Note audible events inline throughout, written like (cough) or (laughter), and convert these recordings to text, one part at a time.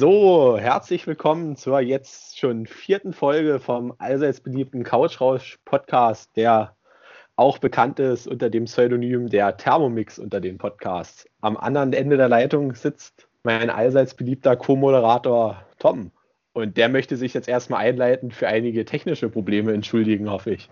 So, herzlich willkommen zur jetzt schon vierten Folge vom allseits beliebten Couchrausch Podcast, der auch bekannt ist unter dem Pseudonym der Thermomix unter den Podcasts. Am anderen Ende der Leitung sitzt mein allseits beliebter Co-Moderator Tom. Und der möchte sich jetzt erstmal einleitend für einige technische Probleme entschuldigen, hoffe ich.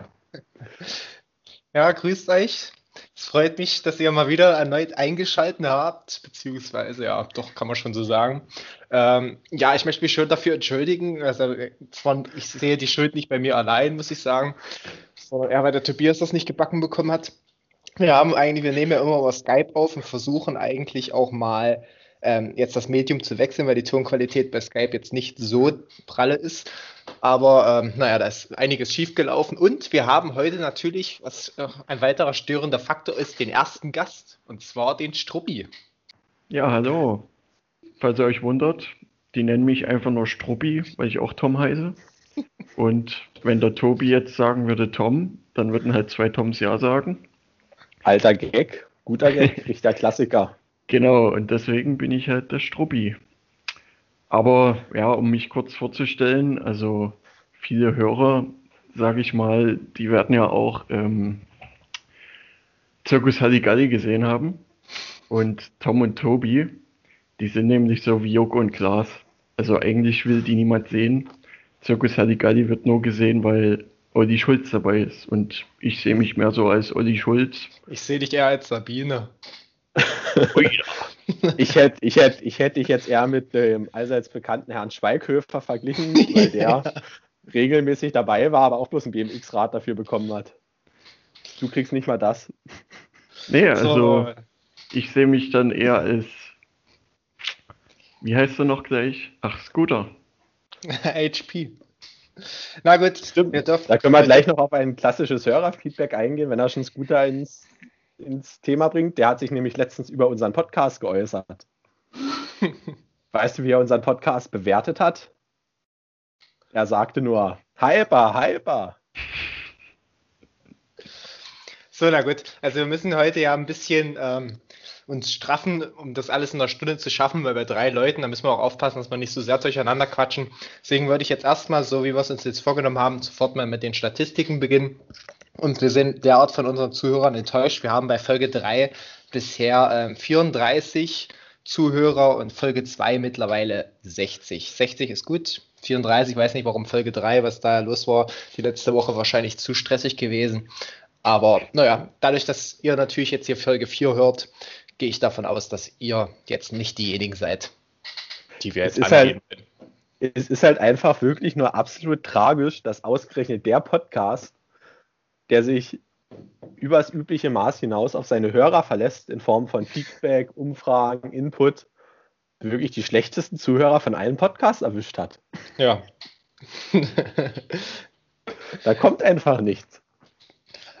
Ja, grüßt euch. Es freut mich, dass ihr mal wieder erneut eingeschaltet habt, beziehungsweise ja, doch kann man schon so sagen. Ähm, ja, ich möchte mich schon dafür entschuldigen. Also von, ich sehe die Schuld nicht bei mir allein, muss ich sagen, sondern eher, weil der Tobias das nicht gebacken bekommen hat. Wir haben eigentlich, wir nehmen ja immer über Skype auf und versuchen eigentlich auch mal ähm, jetzt das Medium zu wechseln, weil die Tonqualität bei Skype jetzt nicht so pralle ist. Aber ähm, naja, da ist einiges schiefgelaufen. Und wir haben heute natürlich, was äh, ein weiterer störender Faktor ist, den ersten Gast. Und zwar den Struppi. Ja, hallo. Falls ihr euch wundert, die nennen mich einfach nur Struppi, weil ich auch Tom heiße. Und wenn der Tobi jetzt sagen würde Tom, dann würden halt zwei Toms Ja sagen. Alter Gag, guter Gag, (laughs) richtiger Klassiker. Genau, und deswegen bin ich halt der Struppi. Aber ja, um mich kurz vorzustellen, also viele Hörer, sage ich mal, die werden ja auch ähm, Zirkus Halligalli gesehen haben. Und Tom und Tobi, die sind nämlich so wie Joko und Klaas. Also eigentlich will die niemand sehen. Zirkus Halligalli wird nur gesehen, weil Olli Schulz dabei ist. Und ich sehe mich mehr so als Olli Schulz. Ich sehe dich eher als Sabine. oh ja. Ich hätte ich hätt, ich hätt dich jetzt eher mit dem allseits bekannten Herrn Schweighöfer verglichen, weil (laughs) der ja. regelmäßig dabei war, aber auch bloß ein BMX-Rad dafür bekommen hat. Du kriegst nicht mal das. Nee, also so. ich sehe mich dann eher als, wie heißt du noch gleich? Ach, Scooter. (laughs) HP. Na gut, Stimmt. da können wir gleich noch auf ein klassisches Hörerfeedback eingehen, wenn er schon Scooter ins ins Thema bringt. Der hat sich nämlich letztens über unseren Podcast geäußert. (laughs) weißt du, wie er unseren Podcast bewertet hat? Er sagte nur, hyper, hyper. So, na gut. Also wir müssen heute ja ein bisschen ähm, uns straffen, um das alles in einer Stunde zu schaffen, weil bei drei Leuten, da müssen wir auch aufpassen, dass wir nicht so sehr durcheinander quatschen. Deswegen würde ich jetzt erstmal, so wie wir es uns jetzt vorgenommen haben, sofort mal mit den Statistiken beginnen. Und wir sind derart von unseren Zuhörern enttäuscht. Wir haben bei Folge 3 bisher äh, 34 Zuhörer und Folge 2 mittlerweile 60. 60 ist gut. 34, weiß nicht warum Folge 3, was da los war, die letzte Woche wahrscheinlich zu stressig gewesen. Aber naja, dadurch, dass ihr natürlich jetzt hier Folge 4 hört, gehe ich davon aus, dass ihr jetzt nicht diejenigen seid, die wir jetzt angeben. Halt, es ist halt einfach wirklich nur absolut tragisch, dass ausgerechnet der Podcast der sich übers übliche Maß hinaus auf seine Hörer verlässt in Form von Feedback, Umfragen, Input, wirklich die schlechtesten Zuhörer von allen Podcasts erwischt hat. Ja. (laughs) da kommt einfach nichts.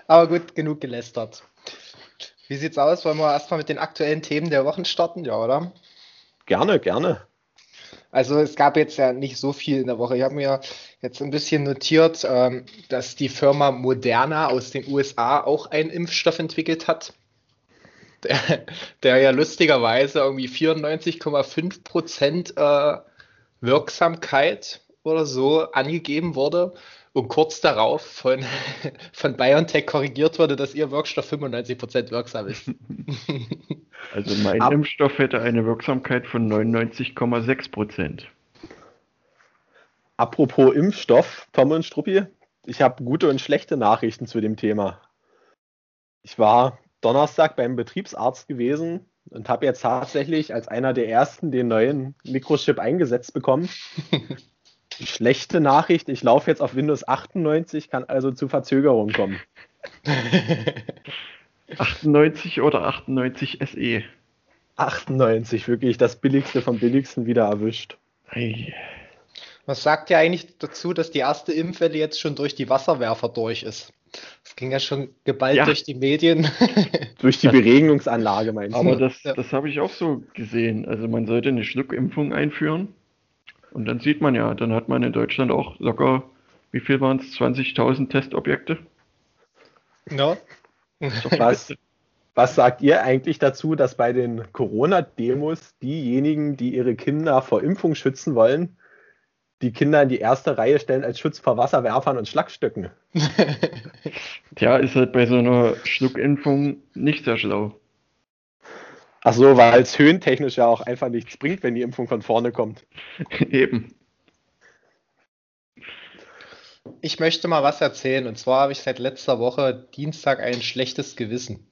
Aber gut, genug gelästert. Wie sieht's aus? Wollen wir erstmal mit den aktuellen Themen der Wochen starten? Ja, oder? Gerne, gerne. Also es gab jetzt ja nicht so viel in der Woche. Ich habe mir jetzt ein bisschen notiert, ähm, dass die Firma Moderna aus den USA auch einen Impfstoff entwickelt hat, der, der ja lustigerweise irgendwie 94,5 Prozent äh, Wirksamkeit oder so angegeben wurde und kurz darauf von, (laughs) von BioNTech korrigiert wurde, dass ihr Wirkstoff 95 Prozent wirksam ist. (laughs) Also mein Ab Impfstoff hätte eine Wirksamkeit von 99,6 Prozent. Apropos Impfstoff, Tom und Struppi, ich habe gute und schlechte Nachrichten zu dem Thema. Ich war Donnerstag beim Betriebsarzt gewesen und habe jetzt tatsächlich als einer der ersten den neuen Mikrochip eingesetzt bekommen. (laughs) Schlechte Nachricht, ich laufe jetzt auf Windows 98, kann also zu Verzögerungen kommen. (laughs) 98 oder 98 SE? 98, wirklich das billigste vom billigsten wieder erwischt. Hey. Was sagt ja eigentlich dazu, dass die erste Impfwelle jetzt schon durch die Wasserwerfer durch ist? Das ging ja schon geballt ja. durch die Medien. (laughs) durch die Beregnungsanlage meinst du? Aber das, das habe ich auch so gesehen. Also man sollte eine Schluckimpfung einführen. Und dann sieht man ja, dann hat man in Deutschland auch locker, wie viel waren es, 20.000 Testobjekte? Ja. Was, Was sagt ihr eigentlich dazu, dass bei den Corona-Demos diejenigen, die ihre Kinder vor Impfung schützen wollen, die Kinder in die erste Reihe stellen als Schutz vor Wasserwerfern und Schlagstöcken? (laughs) Tja, ist halt bei so einer Schluckimpfung nicht sehr schlau. Ach so, weil es höhentechnisch ja auch einfach nichts bringt, wenn die Impfung von vorne kommt. (laughs) Eben. Ich möchte mal was erzählen. Und zwar habe ich seit letzter Woche Dienstag ein schlechtes Gewissen.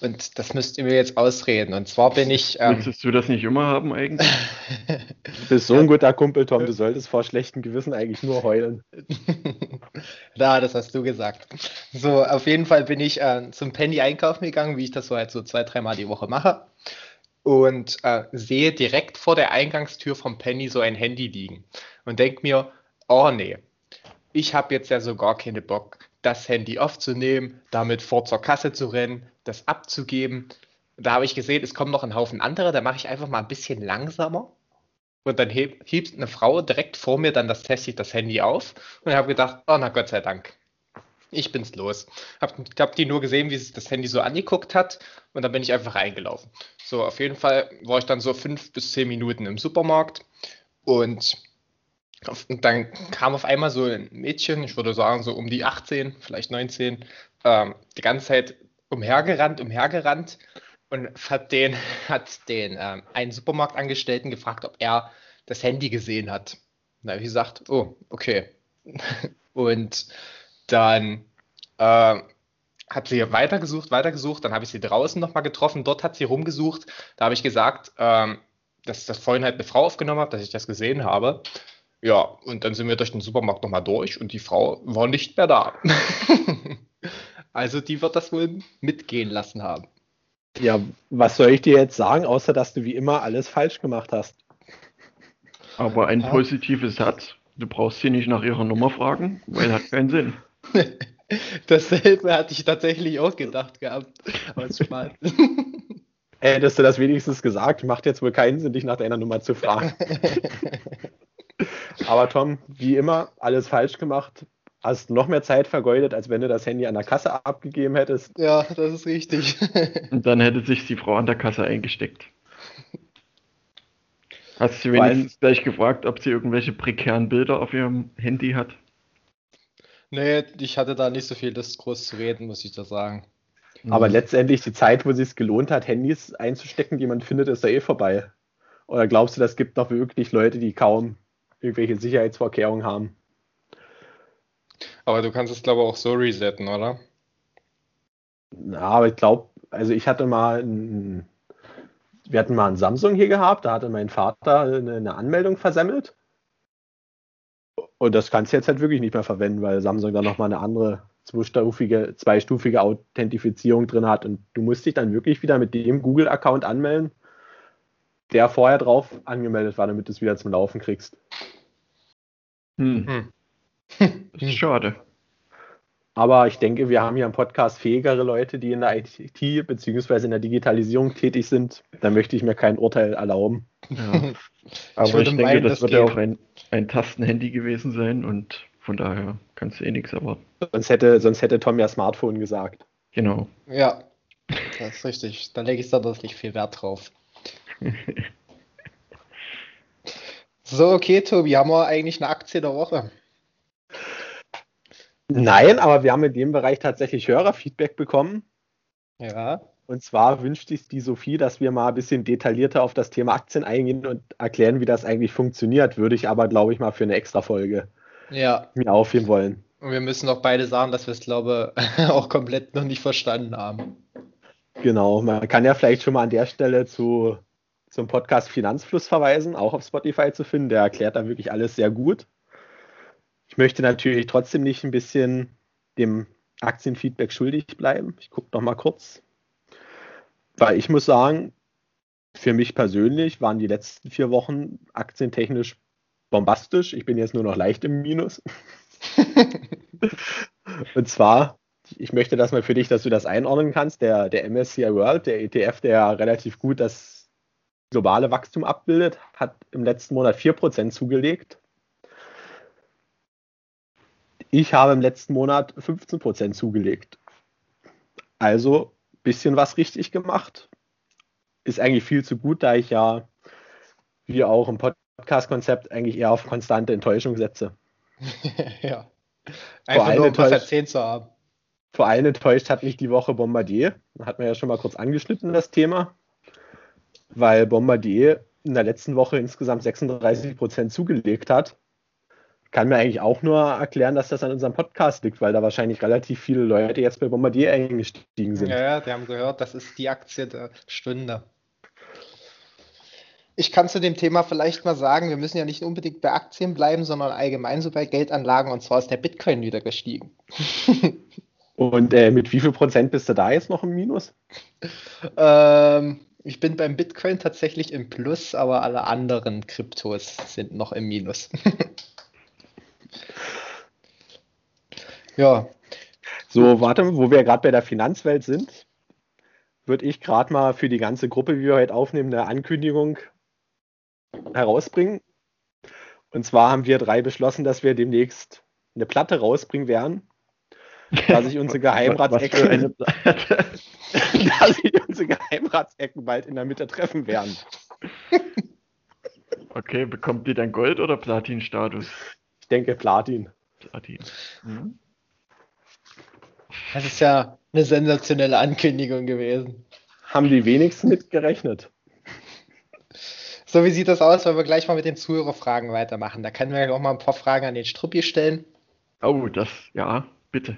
Und das müsst ihr mir jetzt ausreden. Und zwar bin ich. Ähm, Willst du das nicht immer haben eigentlich? (laughs) du bist so ein guter Kumpel, Tom. Du solltest vor schlechtem Gewissen eigentlich nur heulen. (laughs) da, das hast du gesagt. So, auf jeden Fall bin ich äh, zum Penny einkaufen gegangen, wie ich das so halt so zwei, dreimal die Woche mache. Und äh, sehe direkt vor der Eingangstür vom Penny so ein Handy liegen. Und denke mir, oh nee, ich habe jetzt ja so gar keine Bock, das Handy aufzunehmen, damit vor zur Kasse zu rennen, das abzugeben. Da habe ich gesehen, es kommen noch ein Haufen andere, da mache ich einfach mal ein bisschen langsamer. Und dann hebt, hebt eine Frau direkt vor mir dann das Testing das Handy auf und ich habe gedacht, oh na Gott sei Dank, ich bin's los. Hab, hab die nur gesehen, wie sie das Handy so angeguckt hat und dann bin ich einfach reingelaufen. So, auf jeden Fall war ich dann so fünf bis zehn Minuten im Supermarkt und und dann kam auf einmal so ein Mädchen, ich würde sagen so um die 18, vielleicht 19, ähm, die ganze Zeit umhergerannt, umhergerannt und hat den, (laughs) hat den ähm, einen Supermarktangestellten gefragt, ob er das Handy gesehen hat. Habe ich gesagt, oh, okay. (laughs) und dann äh, hat sie weitergesucht, weitergesucht, dann habe ich sie draußen nochmal getroffen, dort hat sie rumgesucht, da habe ich gesagt, ähm, dass das vorhin halt eine Frau aufgenommen hat, dass ich das gesehen habe. Ja, und dann sind wir durch den Supermarkt nochmal durch und die Frau war nicht mehr da. (laughs) also die wird das wohl mitgehen lassen haben. Ja, was soll ich dir jetzt sagen, außer dass du wie immer alles falsch gemacht hast? Aber ein ja. positives hat, du brauchst sie nicht nach ihrer Nummer fragen, weil hat keinen Sinn. (laughs) Dasselbe hatte ich tatsächlich auch gedacht gehabt. (laughs) Hättest du das wenigstens gesagt, macht jetzt wohl keinen Sinn, dich nach deiner Nummer zu fragen. Aber Tom, wie immer, alles falsch gemacht. Hast noch mehr Zeit vergeudet, als wenn du das Handy an der Kasse abgegeben hättest. Ja, das ist richtig. (laughs) Und dann hätte sich die Frau an der Kasse eingesteckt. Hast du wenigstens Weil, gleich gefragt, ob sie irgendwelche prekären Bilder auf ihrem Handy hat? Nee, ich hatte da nicht so viel Lust, groß zu reden, muss ich da sagen. Aber mhm. letztendlich die Zeit, wo es sich gelohnt hat, Handys einzustecken, die man findet, ist da eh vorbei. Oder glaubst du, das gibt noch wirklich Leute, die kaum irgendwelche Sicherheitsvorkehrungen haben? Aber du kannst es, glaube ich, auch so resetten, oder? Na, aber ich glaube, also ich hatte mal ein, wir hatten mal ein Samsung hier gehabt, da hatte mein Vater eine, eine Anmeldung versemmelt. Und das kannst du jetzt halt wirklich nicht mehr verwenden, weil Samsung da nochmal eine andere zweistufige, zweistufige Authentifizierung drin hat. Und du musst dich dann wirklich wieder mit dem Google-Account anmelden der vorher drauf angemeldet war, damit du es wieder zum Laufen kriegst. Hm. hm. Das ist schade. Aber ich denke, wir haben hier im Podcast fähigere Leute, die in der IT bzw. in der Digitalisierung tätig sind. Da möchte ich mir kein Urteil erlauben. Ja. (laughs) Aber ich, ich denke, meinen, das, das wird ja auch ein, ein Tastenhandy gewesen sein und von daher kannst du eh nichts erwarten. Sonst hätte, sonst hätte Tom ja Smartphone gesagt. Genau. Ja, das ist richtig. Da lege ich da nicht viel Wert drauf. So, okay, Tobi, haben wir eigentlich eine Aktie der Woche? Nein, aber wir haben in dem Bereich tatsächlich Hörerfeedback bekommen. Ja. Und zwar wünscht sich die Sophie, dass wir mal ein bisschen detaillierter auf das Thema Aktien eingehen und erklären, wie das eigentlich funktioniert. Würde ich aber, glaube ich, mal für eine extra Folge ja. mir aufheben wollen. Und wir müssen auch beide sagen, dass wir es, glaube ich, (laughs) auch komplett noch nicht verstanden haben. Genau, man kann ja vielleicht schon mal an der Stelle zu zum Podcast Finanzfluss verweisen, auch auf Spotify zu finden. Der erklärt da wirklich alles sehr gut. Ich möchte natürlich trotzdem nicht ein bisschen dem Aktienfeedback schuldig bleiben. Ich gucke noch mal kurz. Weil ich muss sagen, für mich persönlich waren die letzten vier Wochen aktientechnisch bombastisch. Ich bin jetzt nur noch leicht im Minus. (laughs) Und zwar, ich möchte das mal für dich, dass du das einordnen kannst. Der, der MSCI World, der ETF, der relativ gut das globale Wachstum abbildet, hat im letzten Monat 4% zugelegt. Ich habe im letzten Monat 15% zugelegt. Also bisschen was richtig gemacht. Ist eigentlich viel zu gut, da ich ja, wie auch im Podcast-Konzept, eigentlich eher auf konstante Enttäuschung setze. (laughs) ja. Einfach nur um was erzählt zu haben. Vor allem enttäuscht hat mich die Woche Bombardier. Hat man ja schon mal kurz angeschnitten, das Thema. Weil Bombardier in der letzten Woche insgesamt 36 Prozent zugelegt hat. Kann mir eigentlich auch nur erklären, dass das an unserem Podcast liegt, weil da wahrscheinlich relativ viele Leute jetzt bei Bombardier eingestiegen sind. Ja, ja, die haben gehört, das ist die Aktie der Stunde. Ich kann zu dem Thema vielleicht mal sagen, wir müssen ja nicht unbedingt bei Aktien bleiben, sondern allgemein so bei Geldanlagen und zwar ist der Bitcoin wieder gestiegen. (laughs) Und äh, mit wie viel Prozent bist du da jetzt noch im Minus? Ähm, ich bin beim Bitcoin tatsächlich im Plus, aber alle anderen Kryptos sind noch im Minus. (laughs) ja. So, warte, wo wir gerade bei der Finanzwelt sind, würde ich gerade mal für die ganze Gruppe, wie wir heute aufnehmen, eine Ankündigung herausbringen. Und zwar haben wir drei beschlossen, dass wir demnächst eine Platte rausbringen werden (laughs) da sich unsere Geheimratsecken, (laughs) da sich unsere Geheimratsecken bald in der Mitte treffen werden. (laughs) Okay, bekommt die dann Gold- oder Platin-Status? Ich denke Platin. Platin. Mhm. Das ist ja eine sensationelle Ankündigung gewesen. Haben die wenigsten mitgerechnet. So, wie sieht das aus, wenn wir gleich mal mit den Zuhörerfragen weitermachen? Da können wir auch mal ein paar Fragen an den Struppi stellen. Oh, das, ja, Bitte.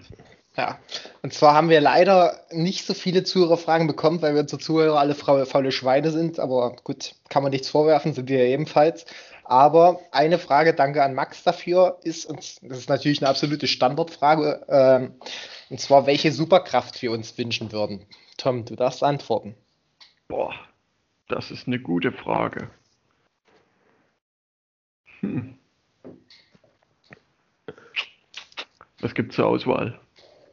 Ja, und zwar haben wir leider nicht so viele Zuhörerfragen bekommen, weil wir unsere Zuhörer alle faule Schweine sind, aber gut, kann man nichts vorwerfen, sind wir ebenfalls. Aber eine Frage, danke an Max dafür, ist, und das ist natürlich eine absolute Standardfrage, ähm, und zwar, welche Superkraft wir uns wünschen würden. Tom, du darfst antworten. Boah, das ist eine gute Frage. Hm. Was gibt es zur Auswahl?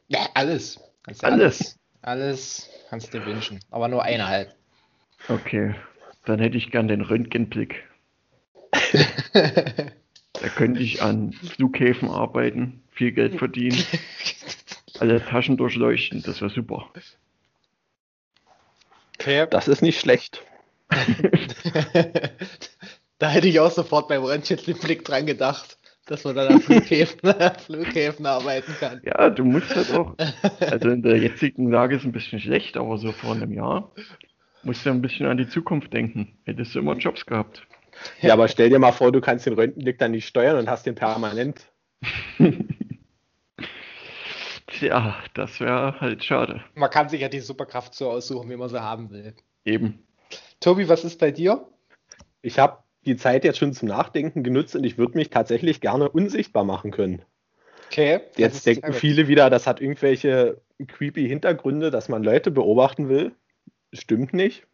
Ja, alles. alles. Alles. Alles kannst du dir wünschen. Aber nur eine halt. Okay. Dann hätte ich gern den Röntgenblick. (laughs) da könnte ich an Flughäfen arbeiten, viel Geld verdienen, (laughs) alle Taschen durchleuchten, das wäre super. Okay. Das ist nicht schlecht. (laughs) da hätte ich auch sofort beim Röntgenblick dran gedacht dass man dann an Flughäfen, (laughs) Flughäfen arbeiten kann. Ja, du musst halt auch, also in der jetzigen Lage ist es ein bisschen schlecht, aber so vor einem Jahr musst du ein bisschen an die Zukunft denken. Hättest du immer Jobs gehabt. Ja, aber stell dir mal vor, du kannst den Röntgenblick dann nicht steuern und hast den permanent. (laughs) Tja, das wäre halt schade. Man kann sich ja die Superkraft so aussuchen, wie man sie haben will. Eben. Tobi, was ist bei dir? Ich habe die Zeit jetzt schon zum Nachdenken genutzt und ich würde mich tatsächlich gerne unsichtbar machen können. Okay. Jetzt denken viele wieder, das hat irgendwelche creepy Hintergründe, dass man Leute beobachten will. Stimmt nicht.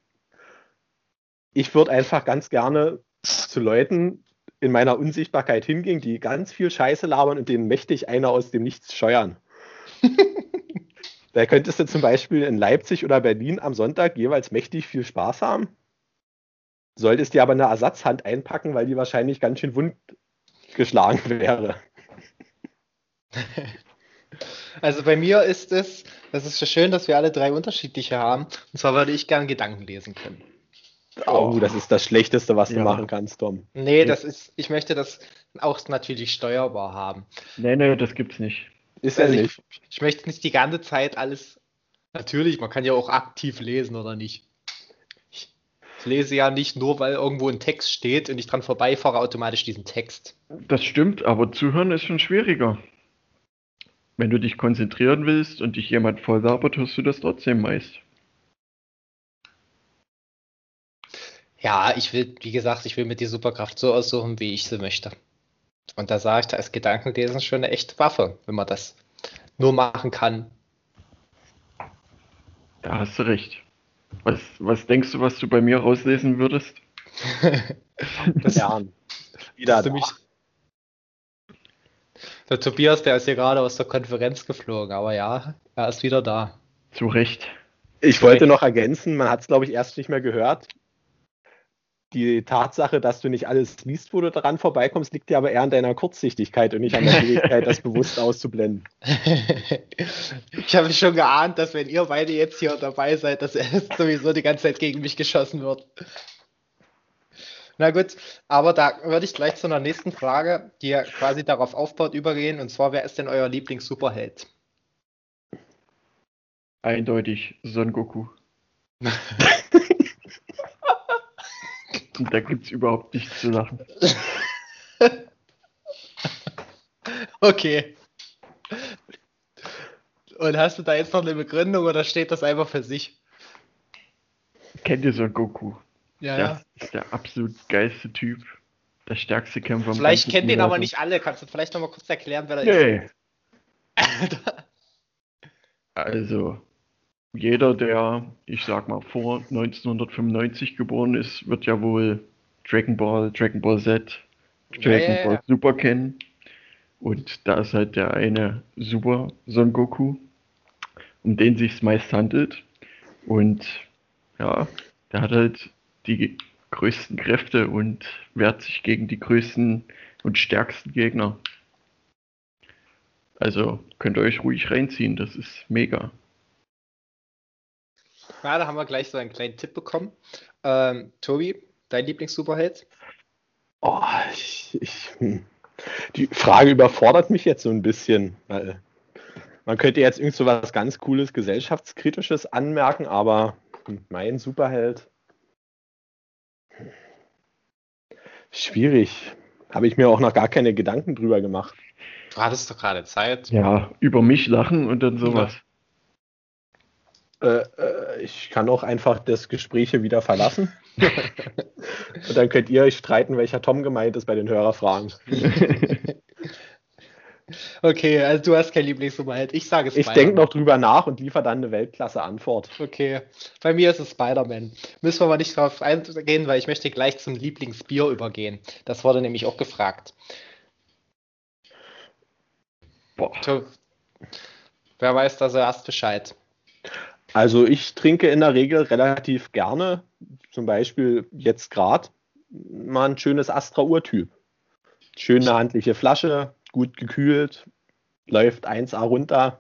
Ich würde einfach ganz gerne zu Leuten in meiner Unsichtbarkeit hingehen, die ganz viel Scheiße labern und denen mächtig einer aus dem Nichts scheuern. (laughs) da könntest du zum Beispiel in Leipzig oder Berlin am Sonntag jeweils mächtig viel Spaß haben Solltest dir aber eine Ersatzhand einpacken, weil die wahrscheinlich ganz schön wund geschlagen (laughs) wäre. Also bei mir ist es, das ist so schön, dass wir alle drei unterschiedliche haben. Und zwar würde ich gerne Gedanken lesen können. Oh, das ist das Schlechteste, was ja. du machen kannst, Tom. Nee, das ist, ich möchte das auch natürlich steuerbar haben. Nee, nee, das gibt's nicht. Ist also ja nicht. Ich, ich möchte nicht die ganze Zeit alles. Natürlich, man kann ja auch aktiv lesen oder nicht lese ja nicht nur, weil irgendwo ein Text steht und ich dran vorbeifahre, automatisch diesen Text. Das stimmt, aber zuhören ist schon schwieriger. Wenn du dich konzentrieren willst und dich jemand voll labert, hörst du das trotzdem meist. Ja, ich will, wie gesagt, ich will mir die Superkraft so aussuchen, wie ich sie möchte. Und da sage ich, da ist Gedankenlesen schon eine echte Waffe, wenn man das nur machen kann. Da hast du recht. Was, was denkst du, was du bei mir rauslesen würdest? (laughs) das ja, wieder da. Mich, der Tobias, der ist hier gerade aus der Konferenz geflogen, aber ja, er ist wieder da. Zu Recht. Ich wollte noch ergänzen, man hat es, glaube ich, erst nicht mehr gehört. Die Tatsache, dass du nicht alles liest, wo du daran vorbeikommst, liegt dir aber eher an deiner Kurzsichtigkeit und nicht an der Fähigkeit, das bewusst auszublenden. (laughs) ich habe schon geahnt, dass wenn ihr beide jetzt hier dabei seid, dass er (laughs) sowieso die ganze Zeit gegen mich geschossen wird. Na gut, aber da würde ich gleich zu einer nächsten Frage, die ja quasi darauf aufbaut, übergehen. Und zwar, wer ist denn euer Lieblings-Superheld? Eindeutig Son Goku. (laughs) Und da gibt es überhaupt nichts zu lachen. (laughs) okay. Und hast du da jetzt noch eine Begründung oder steht das einfach für sich? Kennt ihr Son Goku? Ja, der ja. ist der absolut geilste Typ. Der stärkste Kämpfer. Vielleicht kennt den aber nicht alle. Kannst du vielleicht noch mal kurz erklären, wer da Nee. ist? (laughs) Also, jeder, der, ich sag mal, vor 1995 geboren ist, wird ja wohl Dragon Ball, Dragon Ball Z, Dragon ja, Ball. Super kennen. Und da ist halt der eine Super Son Goku, um den sich meist handelt. Und ja, der hat halt die größten Kräfte und wehrt sich gegen die größten und stärksten Gegner. Also könnt ihr euch ruhig reinziehen, das ist mega. Da haben wir gleich so einen kleinen Tipp bekommen. Ähm, Tobi, dein Lieblings-Superheld? Oh, ich, ich, hm. die Frage überfordert mich jetzt so ein bisschen, weil man könnte jetzt irgend so was ganz Cooles, gesellschaftskritisches anmerken, aber hm, mein Superheld. Schwierig. Habe ich mir auch noch gar keine Gedanken drüber gemacht. Du hattest doch gerade Zeit. Ja, über mich lachen und dann sowas. Äh, äh, ich kann auch einfach das Gespräch hier wieder verlassen. (laughs) (laughs) Und dann könnt ihr euch streiten, welcher Tom gemeint ist bei den Hörerfragen. (laughs) Okay, also du hast kein Lieblings-Superheld. Ich sage Ich Spider-Man. denke noch drüber nach und liefere dann eine Weltklasse-Antwort. Okay, bei mir ist es Spider-Man. Müssen wir aber nicht drauf eingehen, weil ich möchte gleich zum Lieblingsbier übergehen. Das wurde nämlich auch gefragt. Boah, Wer weiß da zuerst Bescheid? Also ich trinke in der Regel relativ gerne, zum Beispiel jetzt gerade, mal ein schönes Astra Urtyp. Schöne handliche Flasche, gut gekühlt, läuft 1A runter,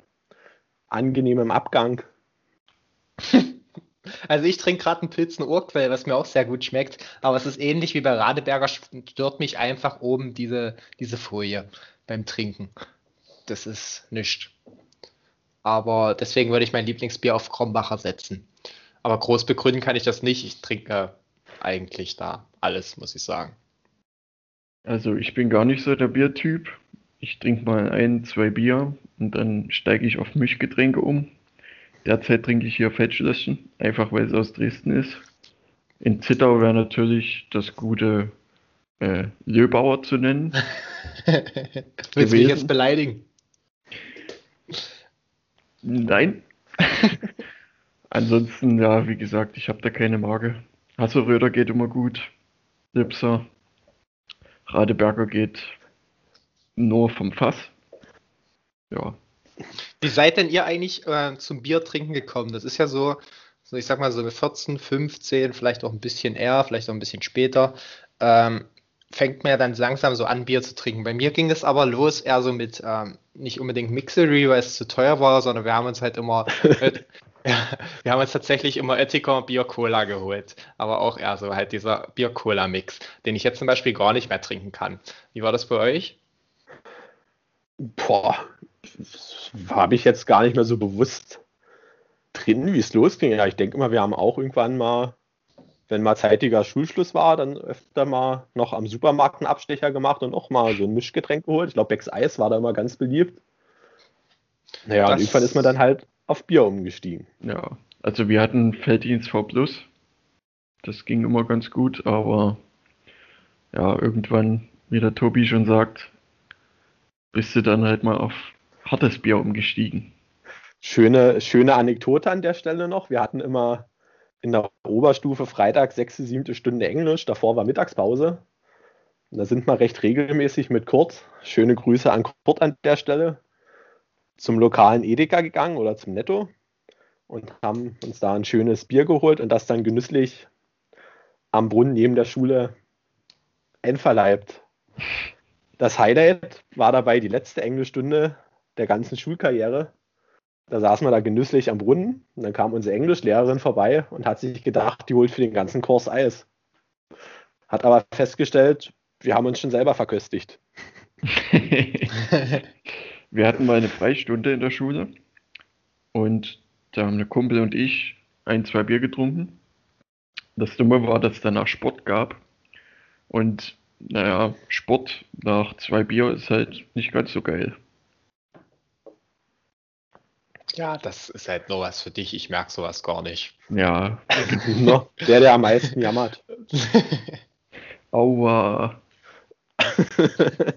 angenehm im Abgang. (laughs) Also ich trinke gerade einen Pilzen Urquell, was mir auch sehr gut schmeckt, aber es ist ähnlich wie bei Radeberger, stört mich einfach oben diese, diese Folie beim Trinken. Das ist nichts. Aber deswegen würde ich mein Lieblingsbier auf Krombacher setzen. Aber groß begründen kann ich das nicht. Ich trinke eigentlich da alles, muss ich sagen. also ich bin gar nicht so der Biertyp. Ich trinke mal ein, zwei Bier und dann steige ich auf Mischgetränke um. Derzeit trinke ich hier Fettschlösschen, einfach weil es aus Dresden ist. In Zittau wäre natürlich das gute äh, Löbauer zu nennen. (laughs) Willst du mich jetzt beleidigen? Nein. (laughs) Ansonsten, ja, wie gesagt, ich habe da keine Marke. Hasselröder geht immer gut. Lipser. Radeberger geht nur vom Fass. Ja, Wie seid denn ihr eigentlich äh, zum Bier trinken gekommen? Das ist ja so, so, ich sag mal so mit 14, 15, vielleicht auch ein bisschen eher, vielleicht auch ein bisschen später, ähm, fängt man ja dann langsam so an, Bier zu trinken. Bei mir ging es aber los eher so mit, ähm, nicht unbedingt Mixery, weil es zu teuer war, sondern wir haben uns halt immer, ja, (laughs) (laughs) wir haben uns tatsächlich immer Oettinger Bier Cola geholt. Aber auch eher so halt dieser Bier Cola Mix, den ich jetzt zum Beispiel gar nicht mehr trinken kann. Wie war das bei euch? Boah, habe ich jetzt gar nicht mehr so bewusst drin, wie es losging. Ja, ich denke mal, wir haben auch irgendwann mal, wenn mal zeitiger Schulschluss war, dann öfter mal noch am Supermarkt einen Abstecher gemacht und auch mal so ein Mischgetränk geholt. Ich glaube, Becks Eis war da immer ganz beliebt. Naja, und Das- irgendwann ist man dann halt auf Bier umgestiegen. ja. Also wir hatten Felddienst V Plus. Das ging immer ganz gut, aber ja, irgendwann, wie der Tobi schon sagt, bist du dann halt mal auf hartes Bier umgestiegen. Schöne, schöne Anekdote an der Stelle noch. Wir hatten immer in der Oberstufe Freitag sechste, siebte Stunde Englisch. Davor war Mittagspause. Da sind wir recht regelmäßig mit Kurt. Schöne Grüße an Kurt an der Stelle. Zum lokalen Edeka gegangen oder zum Netto und haben uns da ein schönes Bier geholt und das dann genüsslich am Brunnen neben der Schule einverleibt. Das Highlight war dabei die letzte Englischstunde der ganzen Schulkarriere. Da saßen wir da genüsslich am Brunnen und dann kam unsere Englischlehrerin vorbei und hat sich gedacht, die holt für den ganzen Kurs Eis. Hat aber festgestellt, wir haben uns schon selber verköstigt. (laughs) wir hatten mal eine Freistunde in der Schule und da haben der Kumpel und ich ein, zwei Bier getrunken. Das Dumme war, dass es danach Sport gab. Und naja, Sport nach zwei Bier ist halt nicht ganz so geil. Ja, das ist halt nur was für dich. Ich merke sowas gar nicht. Ja. (laughs) der, der am meisten jammert. (laughs) Aua. (laughs)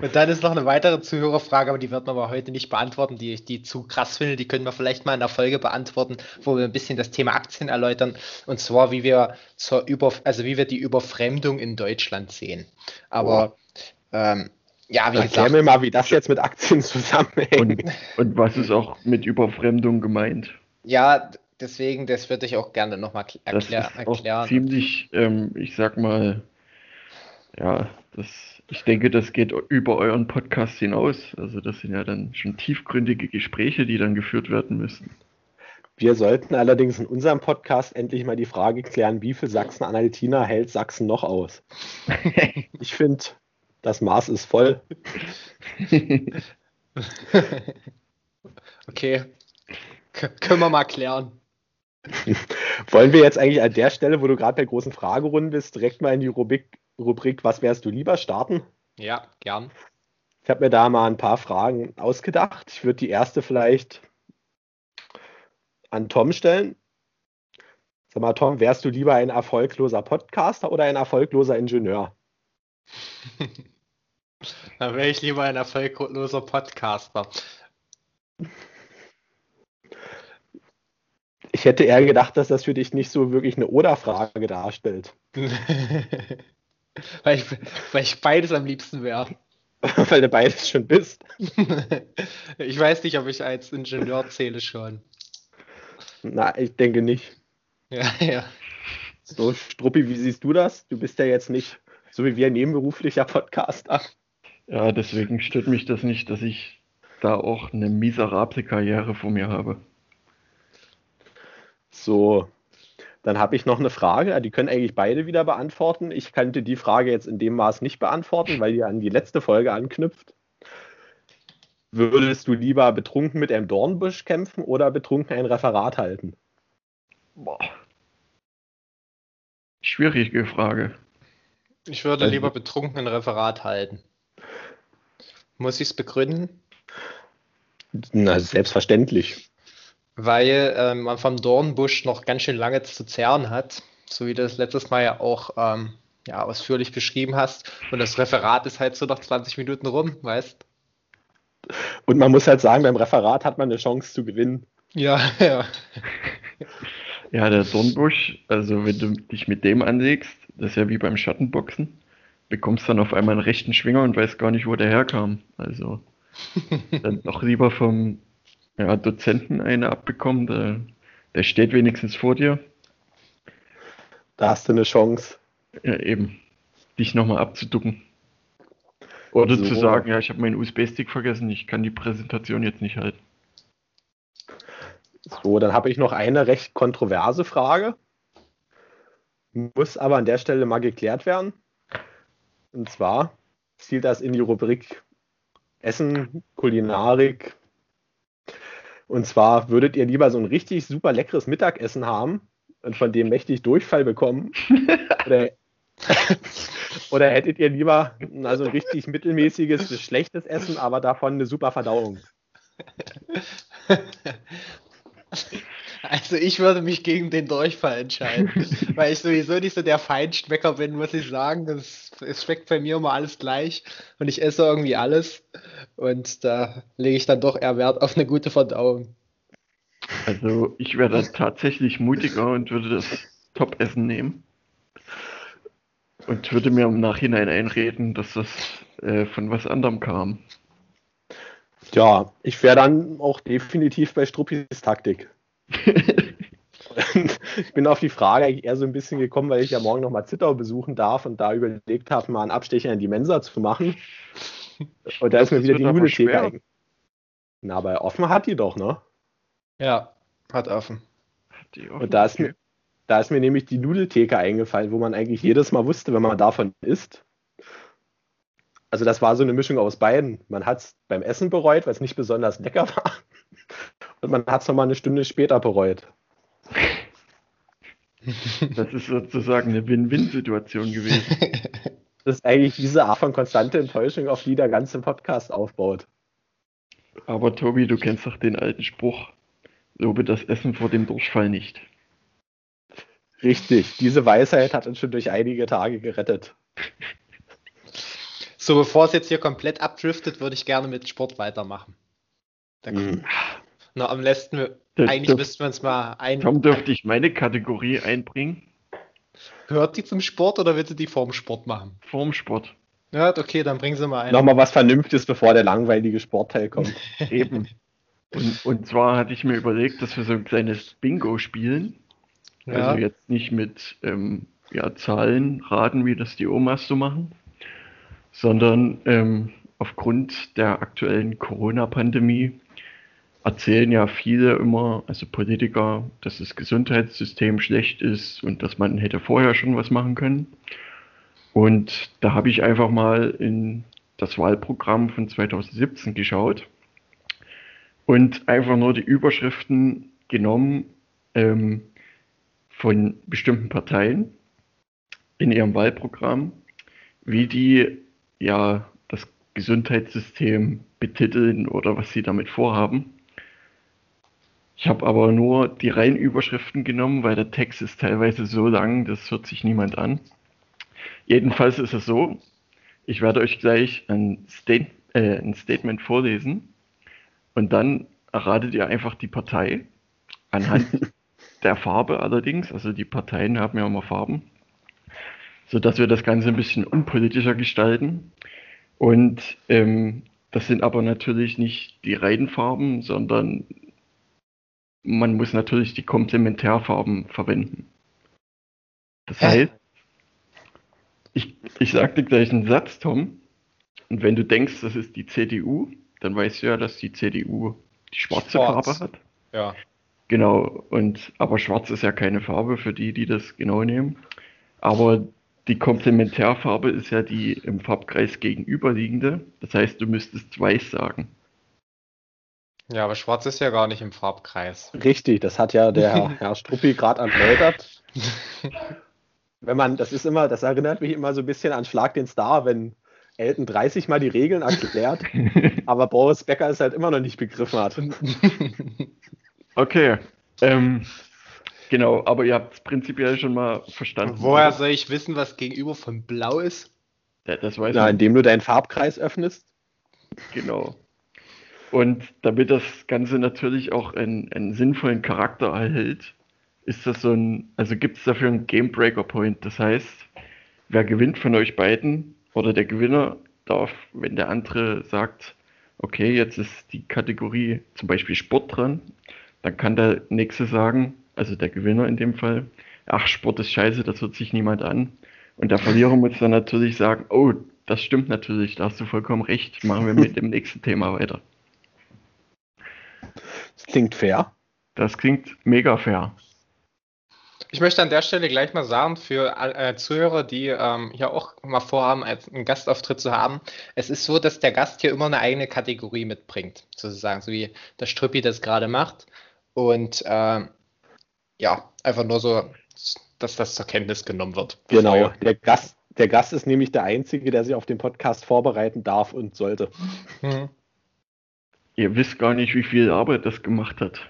Und dann ist noch eine weitere Zuhörerfrage, aber die wird man aber heute nicht beantworten, die ich die zu krass finde. Die können wir vielleicht mal in der Folge beantworten, wo wir ein bisschen das Thema Aktien erläutern. Und zwar, wie wir zur Über, also wie wir die Überfremdung in Deutschland sehen. Aber ähm, ja, wie Erklär gesagt. mir mal, wie das jetzt mit Aktien zusammenhängt. Und, und was ist auch mit Überfremdung gemeint? Ja, deswegen, das würde ich auch gerne nochmal erklär, das ist erklären. Auch ziemlich, ähm, ich sag mal, ja, das ich denke, das geht über euren Podcast hinaus. Also das sind ja dann schon tiefgründige Gespräche, die dann geführt werden müssen. Wir sollten allerdings in unserem Podcast endlich mal die Frage klären, wie viel Sachsen-Anhaltiner hält Sachsen noch aus? (laughs) ich finde, das Maß ist voll. (laughs) okay, K können wir mal klären. Wollen wir jetzt eigentlich an der Stelle, wo du gerade bei großen Fragerunden bist, direkt mal in die Rubrik Rubrik Was wärst du lieber starten? Ja, gern. Ich habe mir da mal ein paar Fragen ausgedacht. Ich würde die erste vielleicht an Tom stellen. Sag mal, Tom, wärst du lieber ein erfolgloser Podcaster oder ein erfolgloser Ingenieur? (laughs) da wäre ich lieber ein erfolgloser Podcaster. Ich hätte eher gedacht, dass das für dich nicht so wirklich eine Oder-Frage darstellt. (laughs) Weil ich, weil ich beides am liebsten wäre. (laughs) weil du beides schon bist. ich weiß nicht, ob ich als Ingenieur zähle schon. Na, ich denke nicht. Ja, ja. So, Struppi, wie siehst du das? Du bist ja jetzt nicht so wie wir nebenberuflicher Podcaster. Ja, deswegen stört mich das nicht, dass ich da auch eine miserable Karriere vor mir habe. So, dann habe ich noch eine Frage, die können eigentlich beide wieder beantworten. Ich könnte die Frage jetzt in dem Maß nicht beantworten, weil die an die letzte Folge anknüpft. Würdest du lieber betrunken mit einem Dornbusch kämpfen oder betrunken ein Referat halten? Boah. Schwierige Frage. Ich würde also, lieber betrunken ein Referat halten. Muss ich es begründen? Na, selbstverständlich weil ähm, man vom Dornbusch noch ganz schön lange zu zehren hat, so wie du das letztes Mal ja auch ähm, ja, ausführlich beschrieben hast. Und das Referat ist halt so nach 20 Minuten rum, weißt Und man muss halt sagen, beim Referat hat man eine Chance zu gewinnen. Ja, (laughs) ja. (laughs) Ja, der Dornbusch, also wenn du dich mit dem anlegst, das ist ja wie beim Schattenboxen, bekommst dann auf einmal einen rechten Schwinger und weißt gar nicht, wo der herkam. Also (laughs) dann doch lieber vom ja, Dozenten eine abbekommen, der, der steht wenigstens vor dir. Da hast du eine Chance. Ja, eben. Dich nochmal abzuducken. Oder so. zu sagen, ja, ich habe meinen USB-Stick vergessen, ich kann die Präsentation jetzt nicht halten. So, dann habe ich noch eine recht kontroverse Frage. Muss aber an der Stelle mal geklärt werden. Und zwar zielt das in die Rubrik Essen, Kulinarik, und zwar würdet ihr lieber so ein richtig super leckeres Mittagessen haben und von dem mächtig Durchfall bekommen? (laughs) oder, oder hättet ihr lieber also ein richtig mittelmäßiges, schlechtes Essen, aber davon eine super Verdauung? (laughs) (laughs) Also ich würde mich gegen den Durchfall entscheiden, (laughs) weil ich sowieso nicht so der Feinschmecker bin, muss ich sagen. Es, es, schmeckt bei mir immer alles gleich und ich esse irgendwie alles und da lege ich dann doch eher Wert auf eine gute Verdauung. Also ich wäre da tatsächlich mutiger und würde das Top-Essen nehmen und würde mir im Nachhinein einreden, dass das äh, von was anderem kam. Ja, ich wäre dann auch definitiv bei Struppis Taktik. (laughs) ich bin auf die Frage eigentlich eher so ein bisschen gekommen, weil ich ja morgen nochmal Zittau besuchen darf und da überlegt habe, mal einen Abstecher in die Mensa zu machen. Und da ist mir wieder die Nudeltheke Na, aber offen hat die doch, ne? Ja, hat offen. Hat offen? Und da ist, mir, da ist mir nämlich die Nudeltheke eingefallen, wo man eigentlich jedes Mal wusste, wenn man davon isst. Also das war so eine Mischung aus beiden. Man hat es beim Essen bereut, weil es nicht besonders lecker war. Und man hat es nochmal eine Stunde später bereut. Das ist sozusagen eine Win-Win-Situation gewesen. (laughs) Das ist eigentlich diese Art von konstante Enttäuschung, auf die der ganze Podcast aufbaut. Aber Tobi, du kennst doch den alten Spruch, lobe das Essen vor dem Durchfall nicht. Richtig, diese Weisheit hat uns schon durch einige Tage gerettet. So, bevor es jetzt hier komplett abdriftet, würde ich gerne mit Sport weitermachen. Da mm. Na, am letzten, eigentlich müssten wir uns mal ein. Tom, dürfte ich meine Kategorie einbringen? Gehört die zum Sport oder willst du die vorm Sport machen? Vorm Sport. Ja, okay, dann bringen sie mal ein. Nochmal was Vernünftiges, bevor der langweilige Sportteil kommt. (laughs) Eben. Und, und zwar hatte ich mir überlegt, dass wir so ein kleines Bingo spielen. Ja. Also jetzt nicht mit ähm, ja, Zahlen raten, wie das die Omas so machen, sondern ähm, aufgrund der aktuellen Corona-Pandemie erzählen ja viele immer, also Politiker, dass das Gesundheitssystem schlecht ist und dass man hätte vorher schon was machen können. Und da habe ich einfach mal in das Wahlprogramm von 2017 geschaut und einfach nur die Überschriften genommen ähm, von bestimmten Parteien in ihrem Wahlprogramm, wie die ja das Gesundheitssystem betiteln oder was sie damit vorhaben. Ich habe aber nur die reinen Überschriften genommen, weil der Text ist teilweise so lang, das hört sich niemand an. Jedenfalls ist es so, ich werde euch gleich ein, State, äh, ein Statement vorlesen und dann erratet ihr einfach die Partei anhand (laughs) der Farbe allerdings. Also die Parteien haben ja immer Farben, sodass wir das Ganze ein bisschen unpolitischer gestalten. Und ähm, das sind aber natürlich nicht die Reihenfarben, sondern man muss natürlich die Komplementärfarben verwenden. Das heißt, ich, ich sage dir gleich einen Satz, Tom, und wenn du denkst, das ist die CDU, dann weißt du ja, dass die CDU die schwarze Schwarz. Farbe hat. Ja. Genau, und aber schwarz ist ja keine Farbe für die, die das genau nehmen. Aber die Komplementärfarbe ist ja die im Farbkreis gegenüberliegende. Das heißt, du müsstest weiß sagen. Ja, aber schwarz ist ja gar nicht im Farbkreis. Richtig, das hat ja der (laughs) Herr Struppi gerade erläutert. (laughs) wenn man, das ist immer, das erinnert mich immer so ein bisschen an Schlag den Star, wenn Elton 30 mal die Regeln erklärt, (laughs) aber Boris Becker es halt immer noch nicht begriffen hat. Okay. Ähm, genau, aber ihr habt es prinzipiell schon mal verstanden. Woher oder? soll ich wissen, was gegenüber von Blau ist? Ja, das weiß Na, ich. indem du deinen Farbkreis öffnest. Genau. Und damit das Ganze natürlich auch einen, einen sinnvollen Charakter erhält, ist das so ein, also gibt es dafür einen Game Breaker Point. Das heißt, wer gewinnt von euch beiden oder der Gewinner darf, wenn der andere sagt, okay, jetzt ist die Kategorie zum Beispiel Sport dran, dann kann der nächste sagen, also der Gewinner in dem Fall, ach, Sport ist scheiße, das hört sich niemand an. Und der Verlierer muss dann natürlich sagen, oh, das stimmt natürlich, da hast du vollkommen recht, machen wir mit dem nächsten Thema weiter. Das klingt fair. Das klingt mega fair. Ich möchte an der Stelle gleich mal sagen, für äh, Zuhörer, die ähm, hier auch mal vorhaben, als einen Gastauftritt zu haben, es ist so, dass der Gast hier immer eine eigene Kategorie mitbringt, sozusagen, so wie der Strüppi das gerade macht. Und äh, ja, einfach nur so, dass das zur Kenntnis genommen wird. Genau, der Gast, der Gast ist nämlich der Einzige, der sich auf den Podcast vorbereiten darf und sollte. Hm. Ihr wisst gar nicht, wie viel Arbeit das gemacht hat.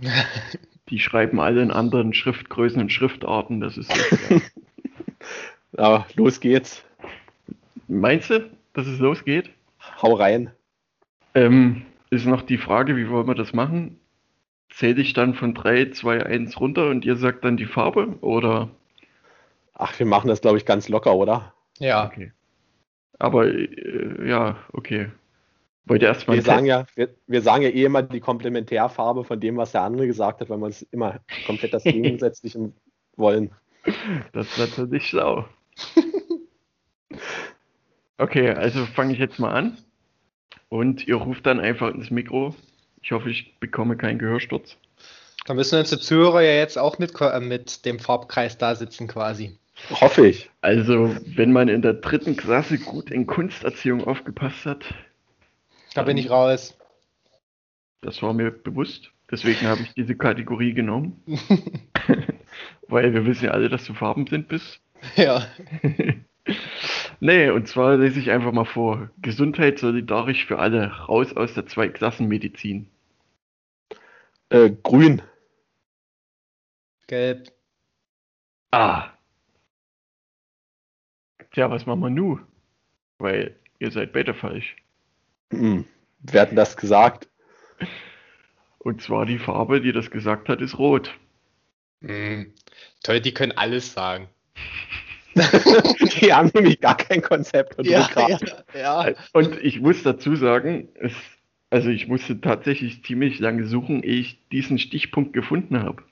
(laughs) Die schreiben alle in anderen Schriftgrößen und Schriftarten, das ist so Ja, (laughs) los geht's. Meinst du, dass es losgeht? Hau rein. Ähm, ist noch die Frage, wie wollen wir das machen? Zähle ich dann von 3, 2, 1 runter und ihr sagt dann die Farbe oder? Ach, wir machen das, glaube ich, ganz locker, oder? Ja. Okay. Aber äh, ja, okay. Wollte erstmal Wir sagen, ja, wir, wir sagen ja eh immer die Komplementärfarbe von dem, was der andere gesagt hat, weil wir uns immer komplett das Gegensätzliche (laughs) wollen. Das ist natürlich schlau. (laughs) Okay, also fange ich jetzt mal an. Und ihr ruft dann einfach ins Mikro. Ich hoffe, ich bekomme keinen Gehörsturz. Da müssen unsere Zuhörer ja jetzt auch mit, äh, mit dem Farbkreis da sitzen quasi. Hoffe ich. Also, wenn man in der dritten Klasse gut in Kunsterziehung aufgepasst hat, Da bin ich raus. das war mir bewusst. Deswegen habe ich diese Kategorie genommen. (laughs) (laughs) Weil wir wissen ja alle, dass du Farben sind bist. ja. (laughs) Nee, und zwar lese ich einfach mal vor. Gesundheit solidarisch für alle. Raus aus der Zweiklassenmedizin. Äh, grün. Gelb. Ah. Tja, was machen wir nu? Weil ihr seid beide falsch. Hm. Wer hat denn das gesagt? Und zwar die Farbe, die das gesagt hat, ist rot. Hm. Toll, die können alles sagen. (laughs) Die haben nämlich gar kein Konzept und Rückgrat. ja, ja. Und ich muss dazu sagen, es, also ich musste tatsächlich ziemlich lange suchen, ehe ich diesen Stichpunkt gefunden habe.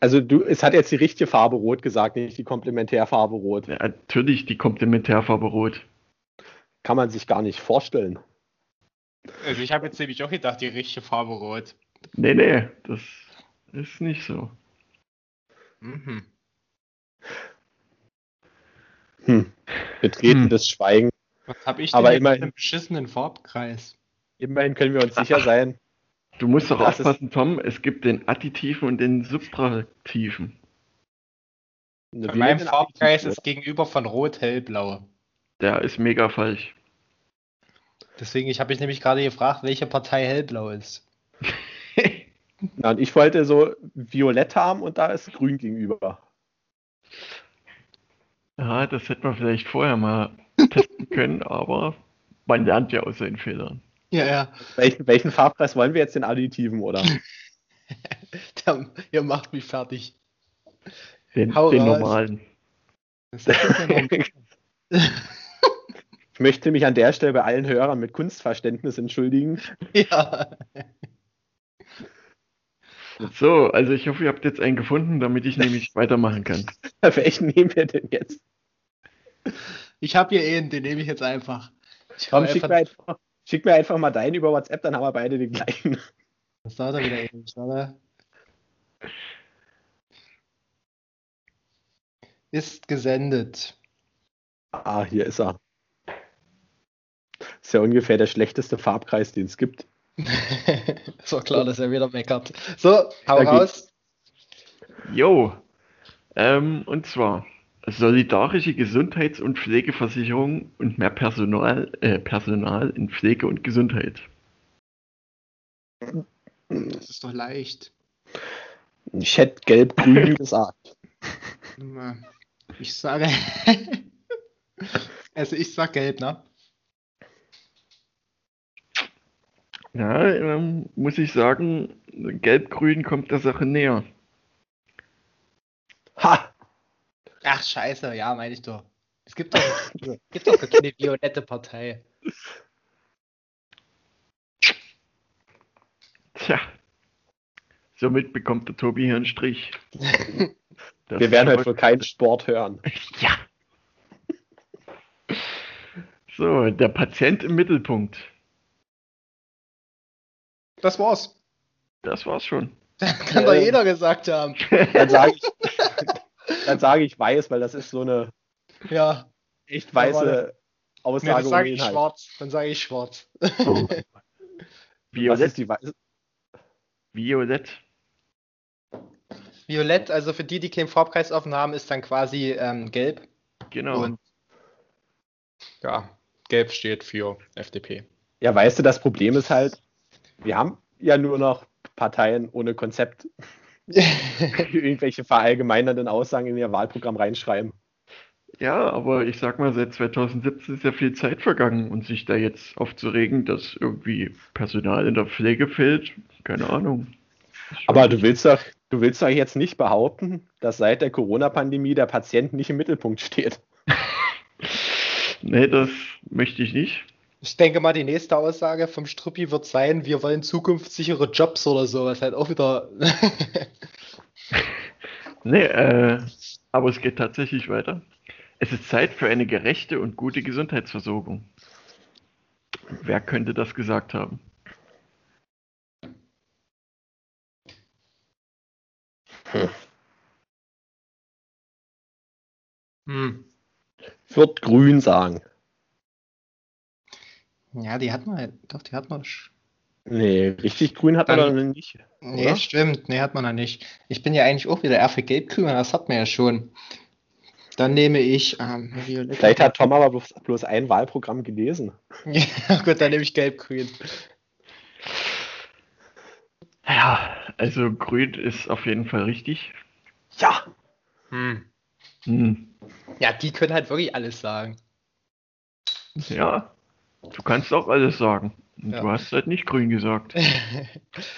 Also du, es hat jetzt die richtige Farbe rot gesagt, nicht die Komplementärfarbe rot. Ja, natürlich die Komplementärfarbe rot. Kann man sich gar nicht vorstellen. Also ich habe jetzt nämlich auch gedacht, die richtige Farbe rot. Nee, nee, das ist nicht so. Mhm. Hm. Betretenes Schweigen. Was habe ich Aber denn immerhin- mit einem beschissenen Farbkreis? Immerhin können wir uns sicher sein. Du musst doch aufpassen, Tom, es gibt den additiven und den subtraktiven. Bei meinem Farbkreis ist gegenüber von Rot hellblau. Der ist mega falsch. Deswegen ich habe mich nämlich gerade gefragt, welche Partei hellblau ist. (laughs) Und ich wollte so violett haben und da ist grün gegenüber. Ja, das hätte man vielleicht vorher mal testen können, aber man lernt ja aus seinen Fehlern. Ja, ja. Welchen, welchen Farbkreis wollen wir jetzt, den additiven, oder? (laughs) Der, ihr macht mich fertig. Den, Hau den raus. normalen. (laughs) Ich möchte mich an der Stelle bei allen Hörern mit Kunstverständnis entschuldigen. ja. So, also ich hoffe, ihr habt jetzt einen gefunden, damit ich nämlich weitermachen kann. (laughs) Welchen nehmen wir denn jetzt? Ich habe hier einen, den nehme ich jetzt einfach. Ich Komm, schick einfach- mir, einfach, schick mir einfach mal deinen über WhatsApp, dann haben wir beide den gleichen. Was sagt er wieder eben? Warte. Ist gesendet. Ah, hier ist er. Ist ja ungefähr der schlechteste Farbkreis, den es gibt. (laughs) ist doch klar, dass er wieder meckert. So, hau raus. Jo, ähm, und zwar solidarische Gesundheits- und Pflegeversicherung und mehr Personal, äh, Personal in Pflege und Gesundheit. Das ist doch leicht. Ich hätte gelb-grün (laughs) gesagt. Ich sage. (laughs) also ich sag gelb, ne? Ja, ähm, muss ich sagen, gelb-grün kommt der Sache näher. Ha! Ach scheiße, ja, meine ich doch. Es gibt doch, (laughs) es gibt doch keine violette Partei. Tja, somit bekommt der Tobi hier einen Strich. (laughs) Das Wir werden heute wohl keinen Sport hören. (laughs) Ja. So, der Patient im Mittelpunkt. Das war's. Das war's schon. Kann doch Ähm. jeder gesagt haben. Dann sage ich, dann sage ich weiß, weil das ist so eine Ja. echt weiße Nee, Aussage dann sage ich schwarz. Dann sage ich schwarz. Was Violett. ist die weiße? Violett. Violett, also für die, die keinen Farbkreis offen haben, ist dann quasi ähm, gelb. Genau. Und ja, gelb steht für FDP. Ja, weißt du, das Problem ist halt, wir haben ja nur noch Parteien ohne Konzept, (laughs) irgendwelche verallgemeinernden Aussagen in ihr Wahlprogramm reinschreiben. Ja, aber ich sag mal, seit 2017 ist ja viel Zeit vergangen und sich da jetzt aufzuregen, dass irgendwie Personal in der Pflege fehlt, keine Ahnung. Aber du willst doch, du willst doch jetzt nicht behaupten, dass seit der Corona-Pandemie der Patient nicht im Mittelpunkt steht. (laughs) Nee, das möchte ich nicht. Ich denke mal, die nächste Aussage vom Struppi wird sein, wir wollen zukunftssichere Jobs oder so, was halt auch wieder. (laughs) nee, äh, aber es geht tatsächlich weiter. Es ist Zeit für eine gerechte und gute Gesundheitsversorgung. Wer könnte das gesagt haben? Hm. Hm. Wird grün sagen. Ja, die hat man, doch, die hat man. Nee, richtig grün hat man dann nicht. Oder? Nee, stimmt, nee, hat man dann nicht. Ich bin ja eigentlich auch wieder eher für gelb-grün, das hat man ja schon. Dann nehme ich. Ähm, Vielleicht hat Tom aber bloß, bloß ein Wahlprogramm gelesen. ja, (laughs) gut, dann nehme ich gelb-grün. Ja, also grün ist auf jeden Fall richtig. Ja. Hm. Hm. Ja, die können halt wirklich alles sagen. Ja, du kannst auch alles sagen. Ja. Du hast halt nicht grün gesagt. (laughs)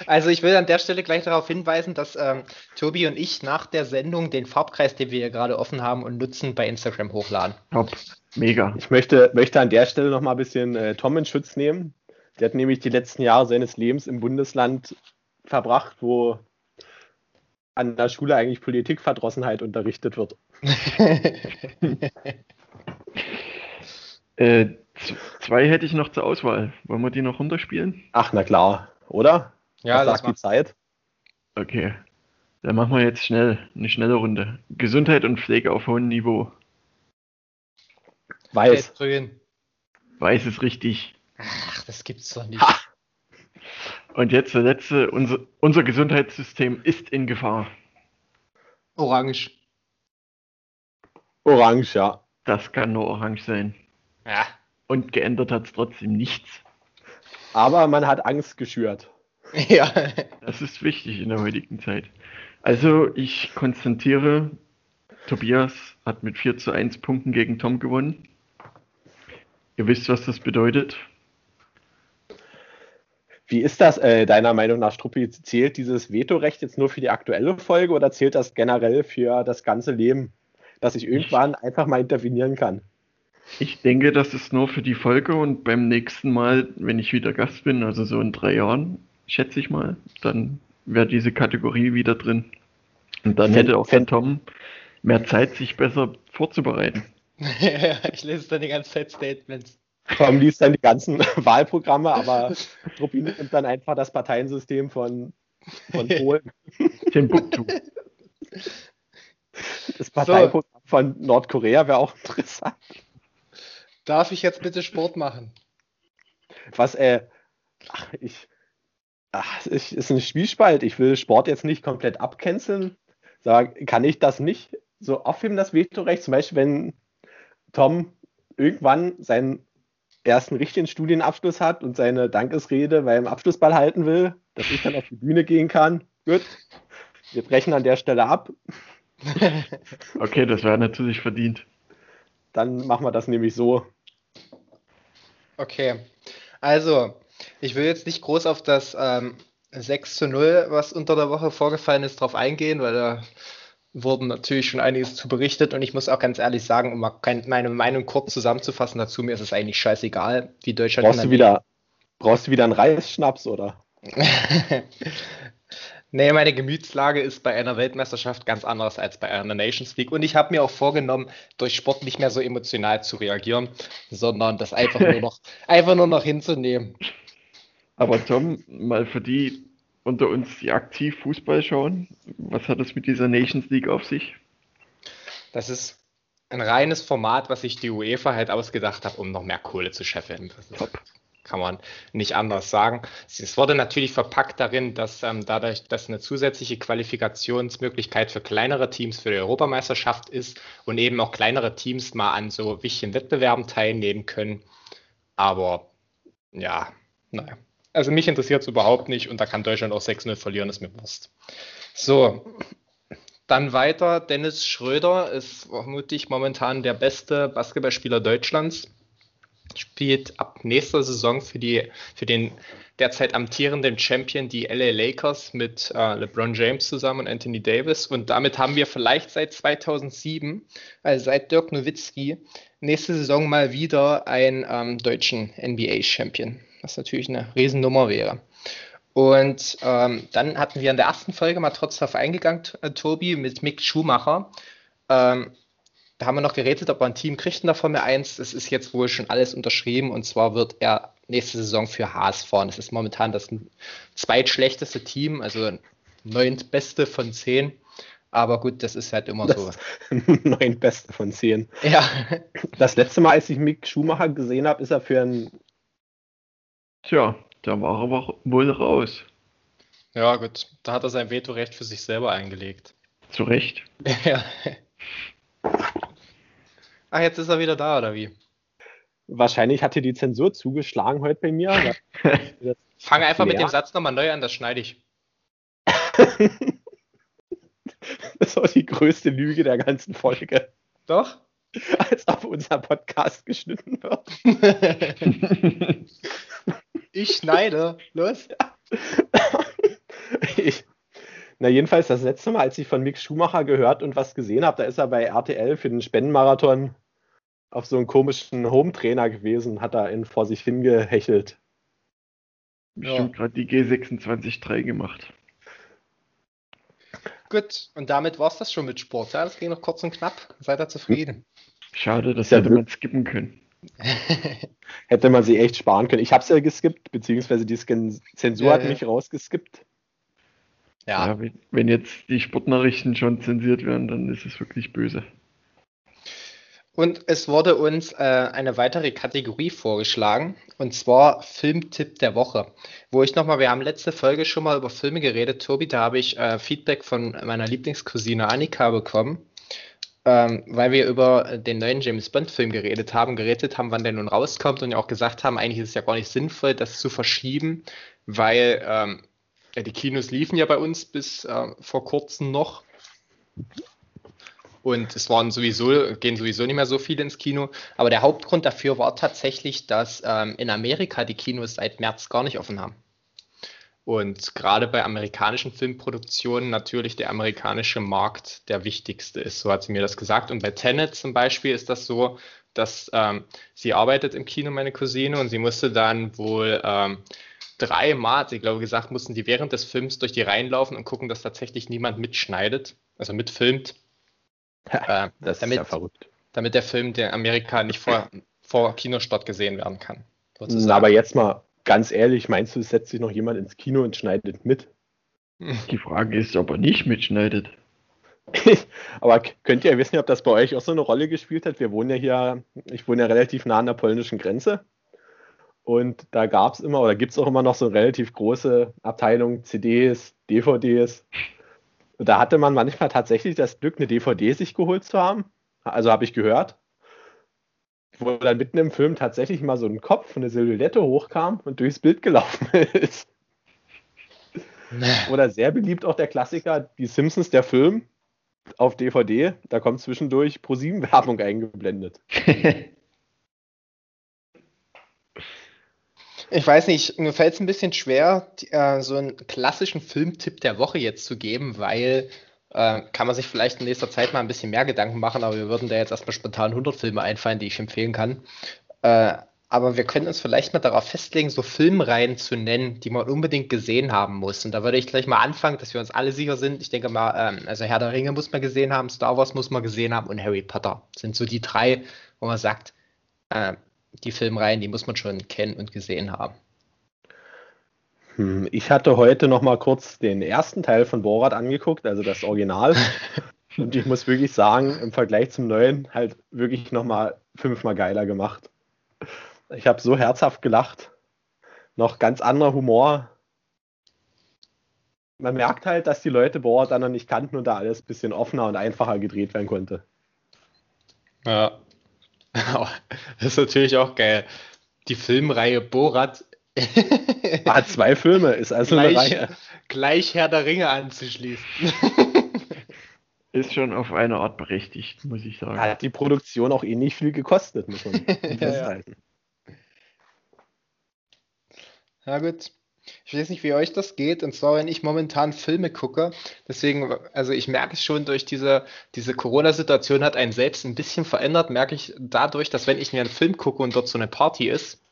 Also ich will an der Stelle gleich darauf hinweisen, dass ähm, Tobi und ich nach der Sendung den Farbkreis, den wir hier gerade offen haben und nutzen, bei Instagram hochladen. Top, mega. Ich möchte, möchte an der Stelle noch mal ein bisschen äh, Tom in Schutz nehmen. Der hat nämlich die letzten Jahre seines Lebens im Bundesland verbracht, wo an der Schule eigentlich Politikverdrossenheit unterrichtet wird. (laughs) äh, zwei hätte ich noch zur Auswahl. Wollen wir die noch runterspielen? Ach, na klar, oder? Ja, das sagt die Zeit. Okay. Dann machen wir jetzt schnell eine schnelle Runde. Gesundheit und Pflege auf hohem Niveau. Weiß. Grün. Weiß ist richtig. Ach, das gibt's doch nicht. Ha! Und jetzt der letzte. Unser, unser Gesundheitssystem ist in Gefahr. Orange. Orange, ja. Das kann nur orange sein. Ja. Und geändert hat es trotzdem nichts. Aber man hat Angst geschürt. (laughs) Ja. Das ist wichtig in der heutigen Zeit. Also ich konstatiere, Tobias hat mit 4 zu 1 Punkten gegen Tom gewonnen. Ihr wisst, was das bedeutet. Wie ist das äh, deiner Meinung nach, Struppi? Zählt dieses Vetorecht jetzt nur für die aktuelle Folge oder zählt das generell für das ganze Leben, dass ich irgendwann einfach mal intervenieren kann? Ich denke, das ist nur für die Folge und beim nächsten Mal, wenn ich wieder Gast bin, also so in drei Jahren, schätze ich mal, dann wäre diese Kategorie wieder drin. Und dann hätte auch der Tom mehr Zeit, sich besser vorzubereiten. (laughs) ich lese dann die ganze Zeit Statements. Tom liest dann die ganzen (laughs) Wahlprogramme, aber Truppi nimmt dann einfach das Parteiensystem von, von (laughs) Polen. Timbuktu. Das Parteiprogramm so. von Nordkorea wäre auch interessant. Darf ich jetzt bitte Sport machen? Was, äh, ach, ich, ach, ich, ist ein Spielspalt. Ich will Sport jetzt nicht komplett abcanceln. Sag, kann ich das nicht so aufheben, das Vetorecht? Zum Beispiel, wenn Tom irgendwann seinen ersten richtigen Studienabschluss hat und seine Dankesrede beim Abschlussball halten will, dass ich dann auf die Bühne gehen kann. Gut, wir brechen an der Stelle ab. (laughs) (laughs) okay, das wäre natürlich verdient. Dann machen wir das nämlich so. Okay, also ich will jetzt nicht groß auf das ähm, 6 zu 0, was unter der Woche vorgefallen ist, drauf eingehen, weil da wurden natürlich schon einiges zu berichtet und ich muss auch ganz ehrlich sagen, um mal meine Meinung kurz zusammenzufassen dazu, mir ist es eigentlich scheißegal, wie Deutschland. Brauchst du wieder, brauchst du wieder einen Reisschnaps oder? (laughs) nee, meine Gemütslage ist bei einer Weltmeisterschaft ganz anders als bei einer Nations League und ich habe mir auch vorgenommen, durch Sport nicht mehr so emotional zu reagieren, sondern das einfach nur noch, (laughs) einfach nur noch hinzunehmen. Aber Tom, mal für die unter uns, die aktiv Fußball schauen. Was hat es mit dieser Nations League auf sich? Das ist ein reines Format, was sich die UEFA halt ausgedacht hat, um noch mehr Kohle zu scheffeln. Top. Kann man nicht anders sagen. Es wurde natürlich verpackt darin, dass ähm, dadurch, dass eine zusätzliche Qualifikationsmöglichkeit für kleinere Teams für die Europameisterschaft ist und eben auch kleinere Teams mal an so wichtigen Wettbewerben teilnehmen können. Aber ja, naja. Also mich interessiert es überhaupt nicht und da kann Deutschland auch 6-0 verlieren, ist mir bewusst. So, dann weiter. Dennis Schröder ist vermutlich momentan der beste Basketballspieler Deutschlands. Spielt ab nächster Saison für, die, für den derzeit amtierenden Champion, die LA Lakers, mit äh, LeBron James zusammen und Anthony Davis. Und damit haben wir vielleicht seit 2007, also seit Dirk Nowitzki, nächste Saison mal wieder einen ähm, deutschen NBA-Champion, was natürlich eine Riesennummer wäre. Und ähm, dann hatten wir in der ersten Folge mal trotz darauf eingegangen, äh, Tobi, mit Mick Schumacher. Ähm, da haben wir noch geredet, ob er ein Team kriegt in der Formel 1. Es ist jetzt wohl schon alles unterschrieben und zwar wird er nächste Saison für Haas fahren. Das ist momentan das zweitschlechteste Team, also neuntbeste von zehn. Aber gut, das ist halt immer das so. (laughs) Neun Beste von zehn. Ja. Das letzte Mal, als ich Mick Schumacher gesehen habe, ist er für ein. Tja, da war er aber wohl raus. Ja, gut. Da hat er sein Vetorecht für sich selber eingelegt. Zu Recht. (laughs) ja. Ach, jetzt ist er wieder da, oder wie? Wahrscheinlich hat hier die Zensur zugeschlagen heute bei mir. (laughs) Fange einfach mit dem Satz nochmal neu an, das schneide ich. (laughs) das war die größte Lüge der ganzen Folge. Doch? (laughs) Als ob unser Podcast geschnitten wird. ich schneide. Los. Ich, na, jedenfalls das letzte Mal, als ich von Mick Schumacher gehört und was gesehen habe, da ist er bei RTL für den Spendenmarathon auf so einen komischen Home-Trainer gewesen, hat er ihn vor sich hingehechelt. Bestimmt ja. gerade die G26-3 gemacht. Gut, und damit war es das schon mit Sport. Ja, das ging noch kurz und knapp. Seid ihr zufrieden? Schade, das ja, hätte man skippen können. hätte man sie echt sparen können. Ich habe es ja geskippt, beziehungsweise die Zensur ja, hat mich rausgeskippt. Ja. ja wenn, wenn jetzt die Sportnachrichten schon zensiert werden, dann ist es wirklich böse. Und es wurde uns äh, eine weitere Kategorie vorgeschlagen, und zwar Filmtipp der Woche. Wo ich nochmal, wir haben letzte Folge schon mal über Filme geredet, Tobi, da habe ich äh, Feedback von meiner Lieblingscousine Annika bekommen, ähm, weil wir über den neuen James Bond-Film geredet haben, geredet haben, wann der nun rauskommt und ja auch gesagt haben, eigentlich ist es ja gar nicht sinnvoll, das zu verschieben, weil ähm, ja, die Kinos liefen ja bei uns bis äh, vor kurzem noch. Und es waren sowieso, gehen sowieso nicht mehr so viele ins Kino. Aber der Hauptgrund dafür war tatsächlich, dass ähm, in Amerika die Kinos seit März gar nicht offen haben. Und gerade bei amerikanischen Filmproduktionen natürlich der amerikanische Markt der wichtigste ist. So hat sie mir das gesagt. Und bei Tenet zum Beispiel ist das so, dass ähm, sie arbeitet im Kino, meine Cousine, und sie musste dann wohl ähm, dreimal, sie glaube gesagt, mussten die während des Films durch die Reihen laufen und gucken, dass tatsächlich niemand mitschneidet, also mitfilmt, äh, das damit, ist ja verrückt. Damit der Film der Amerika nicht vor, vor Kinostart gesehen werden kann. Na, aber jetzt mal ganz ehrlich, meinst du, es setzt sich noch jemand ins Kino und schneidet mit? (laughs) Die Frage ist, ob er nicht mitschneidet. (laughs) aber könnt ihr wissen, ob das bei euch auch so eine Rolle gespielt hat? Wir wohnen ja hier, ich wohne ja relativ nah an der polnischen Grenze. Und da gab es immer oder gibt es auch immer noch so eine relativ große Abteilung CDs, DVDs und da hatte man manchmal tatsächlich das Glück, eine DVD sich geholt zu haben. Also habe ich gehört. Wo dann mitten im Film tatsächlich mal so ein Kopf, eine Silhouette hochkam und durchs Bild gelaufen (laughs) ist. Oder sehr beliebt auch der Klassiker, die Simpsons, der Film auf DVD. Da kommt zwischendurch ProSieben-Werbung eingeblendet. (laughs) Ich weiß nicht, mir fällt es ein bisschen schwer, äh, so einen klassischen Filmtipp der Woche jetzt zu geben, weil äh, kann man sich vielleicht in nächster Zeit mal ein bisschen mehr Gedanken machen, aber wir würden da jetzt erstmal spontan 100 Filme einfallen, die ich empfehlen kann. Äh, aber wir können uns vielleicht mal darauf festlegen, so Filmreihen zu nennen, die man unbedingt gesehen haben muss. Und da würde ich gleich mal anfangen, dass wir uns alle sicher sind. Ich denke mal, ähm, also Herr der Ringe muss man gesehen haben, Star Wars muss man gesehen haben und Harry Potter sind so die drei, wo man sagt, äh, die Filmreihen, die muss man schon kennen und gesehen haben. Hm, ich hatte heute noch mal kurz den ersten Teil von Borat angeguckt, also das Original. (laughs) und ich muss wirklich sagen, im Vergleich zum neuen halt wirklich noch mal fünfmal geiler gemacht. Ich habe so herzhaft gelacht. Noch ganz anderer Humor. Man merkt halt, dass die Leute Borat dann noch nicht kannten und da alles ein bisschen offener und einfacher gedreht werden konnte. Ja, (laughs) das ist natürlich auch geil. Die Filmreihe Borat. (laughs) Ah, zwei Filme, ist also gleich, eine Reihe. Gleich Herr der Ringe anzuschließen. (laughs) Ist schon auf eine Art berechtigt, muss ich sagen. Ah, hat die Produktion auch ähnlich eh viel gekostet, muss man festhalten. ja, ja. Na gut. Ich weiß nicht, wie euch das geht. Und zwar, wenn ich momentan Filme gucke, deswegen, also ich merke es schon durch diese, diese Corona-Situation hat einen selbst ein bisschen verändert, merke ich dadurch, dass wenn ich mir einen Film gucke und dort so eine Party ist,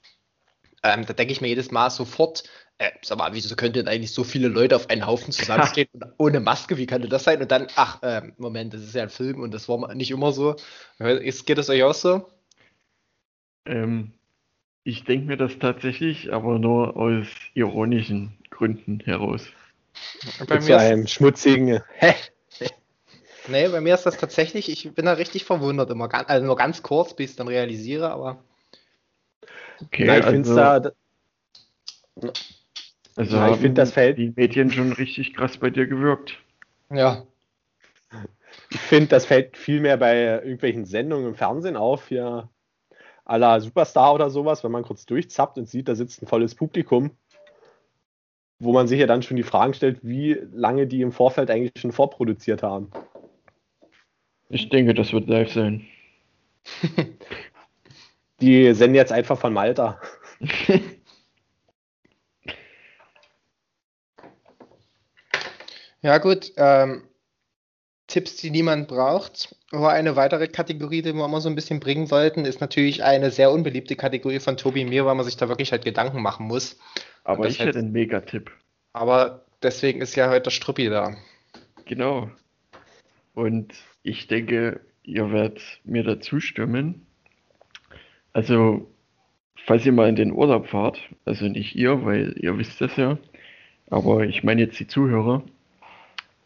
ähm, da denke ich mir jedes Mal sofort, äh, sag mal, wieso können denn eigentlich so viele Leute auf einen Haufen zusammenstehen (laughs) ohne Maske? Wie kann denn das sein? Und dann, ach, äh, Moment, das ist ja ein Film und das war nicht immer so. Geht das euch auch so? Ähm, ich denke mir das tatsächlich, aber nur aus ironischen Gründen heraus. Bei so einem schmutzigen Hä? Nee, bei mir ist das tatsächlich, ich bin da richtig verwundert immer. Also nur ganz kurz, bis ich es dann realisiere, aber. Okay, Na, ich also, finde da. Also ja, ich finde das Feld. Die Medien schon richtig krass bei dir gewirkt. Ja. Ich finde, das fällt viel mehr bei irgendwelchen Sendungen im Fernsehen auf. Hier à la Superstar oder sowas, wenn man kurz durchzappt und sieht, da sitzt ein volles Publikum, wo man sich ja dann schon die Fragen stellt, wie lange die im Vorfeld eigentlich schon vorproduziert haben. Ich denke, das wird live sein. (laughs) die senden jetzt einfach von Malta. (laughs) ja, gut. Ähm, Tipps, die niemand braucht. Aber eine weitere Kategorie, die wir immer so ein bisschen bringen wollten, ist natürlich eine sehr unbeliebte Kategorie von Tobi mir, weil man sich da wirklich halt Gedanken machen muss. Aber ich hätte einen Megatipp. Aber deswegen ist ja heute der Struppi da. Genau. Und ich denke, ihr werdet mir da zustimmen. Also, falls ihr mal in den Urlaub fahrt, also nicht ihr, weil ihr wisst das ja, aber ich meine jetzt die Zuhörer,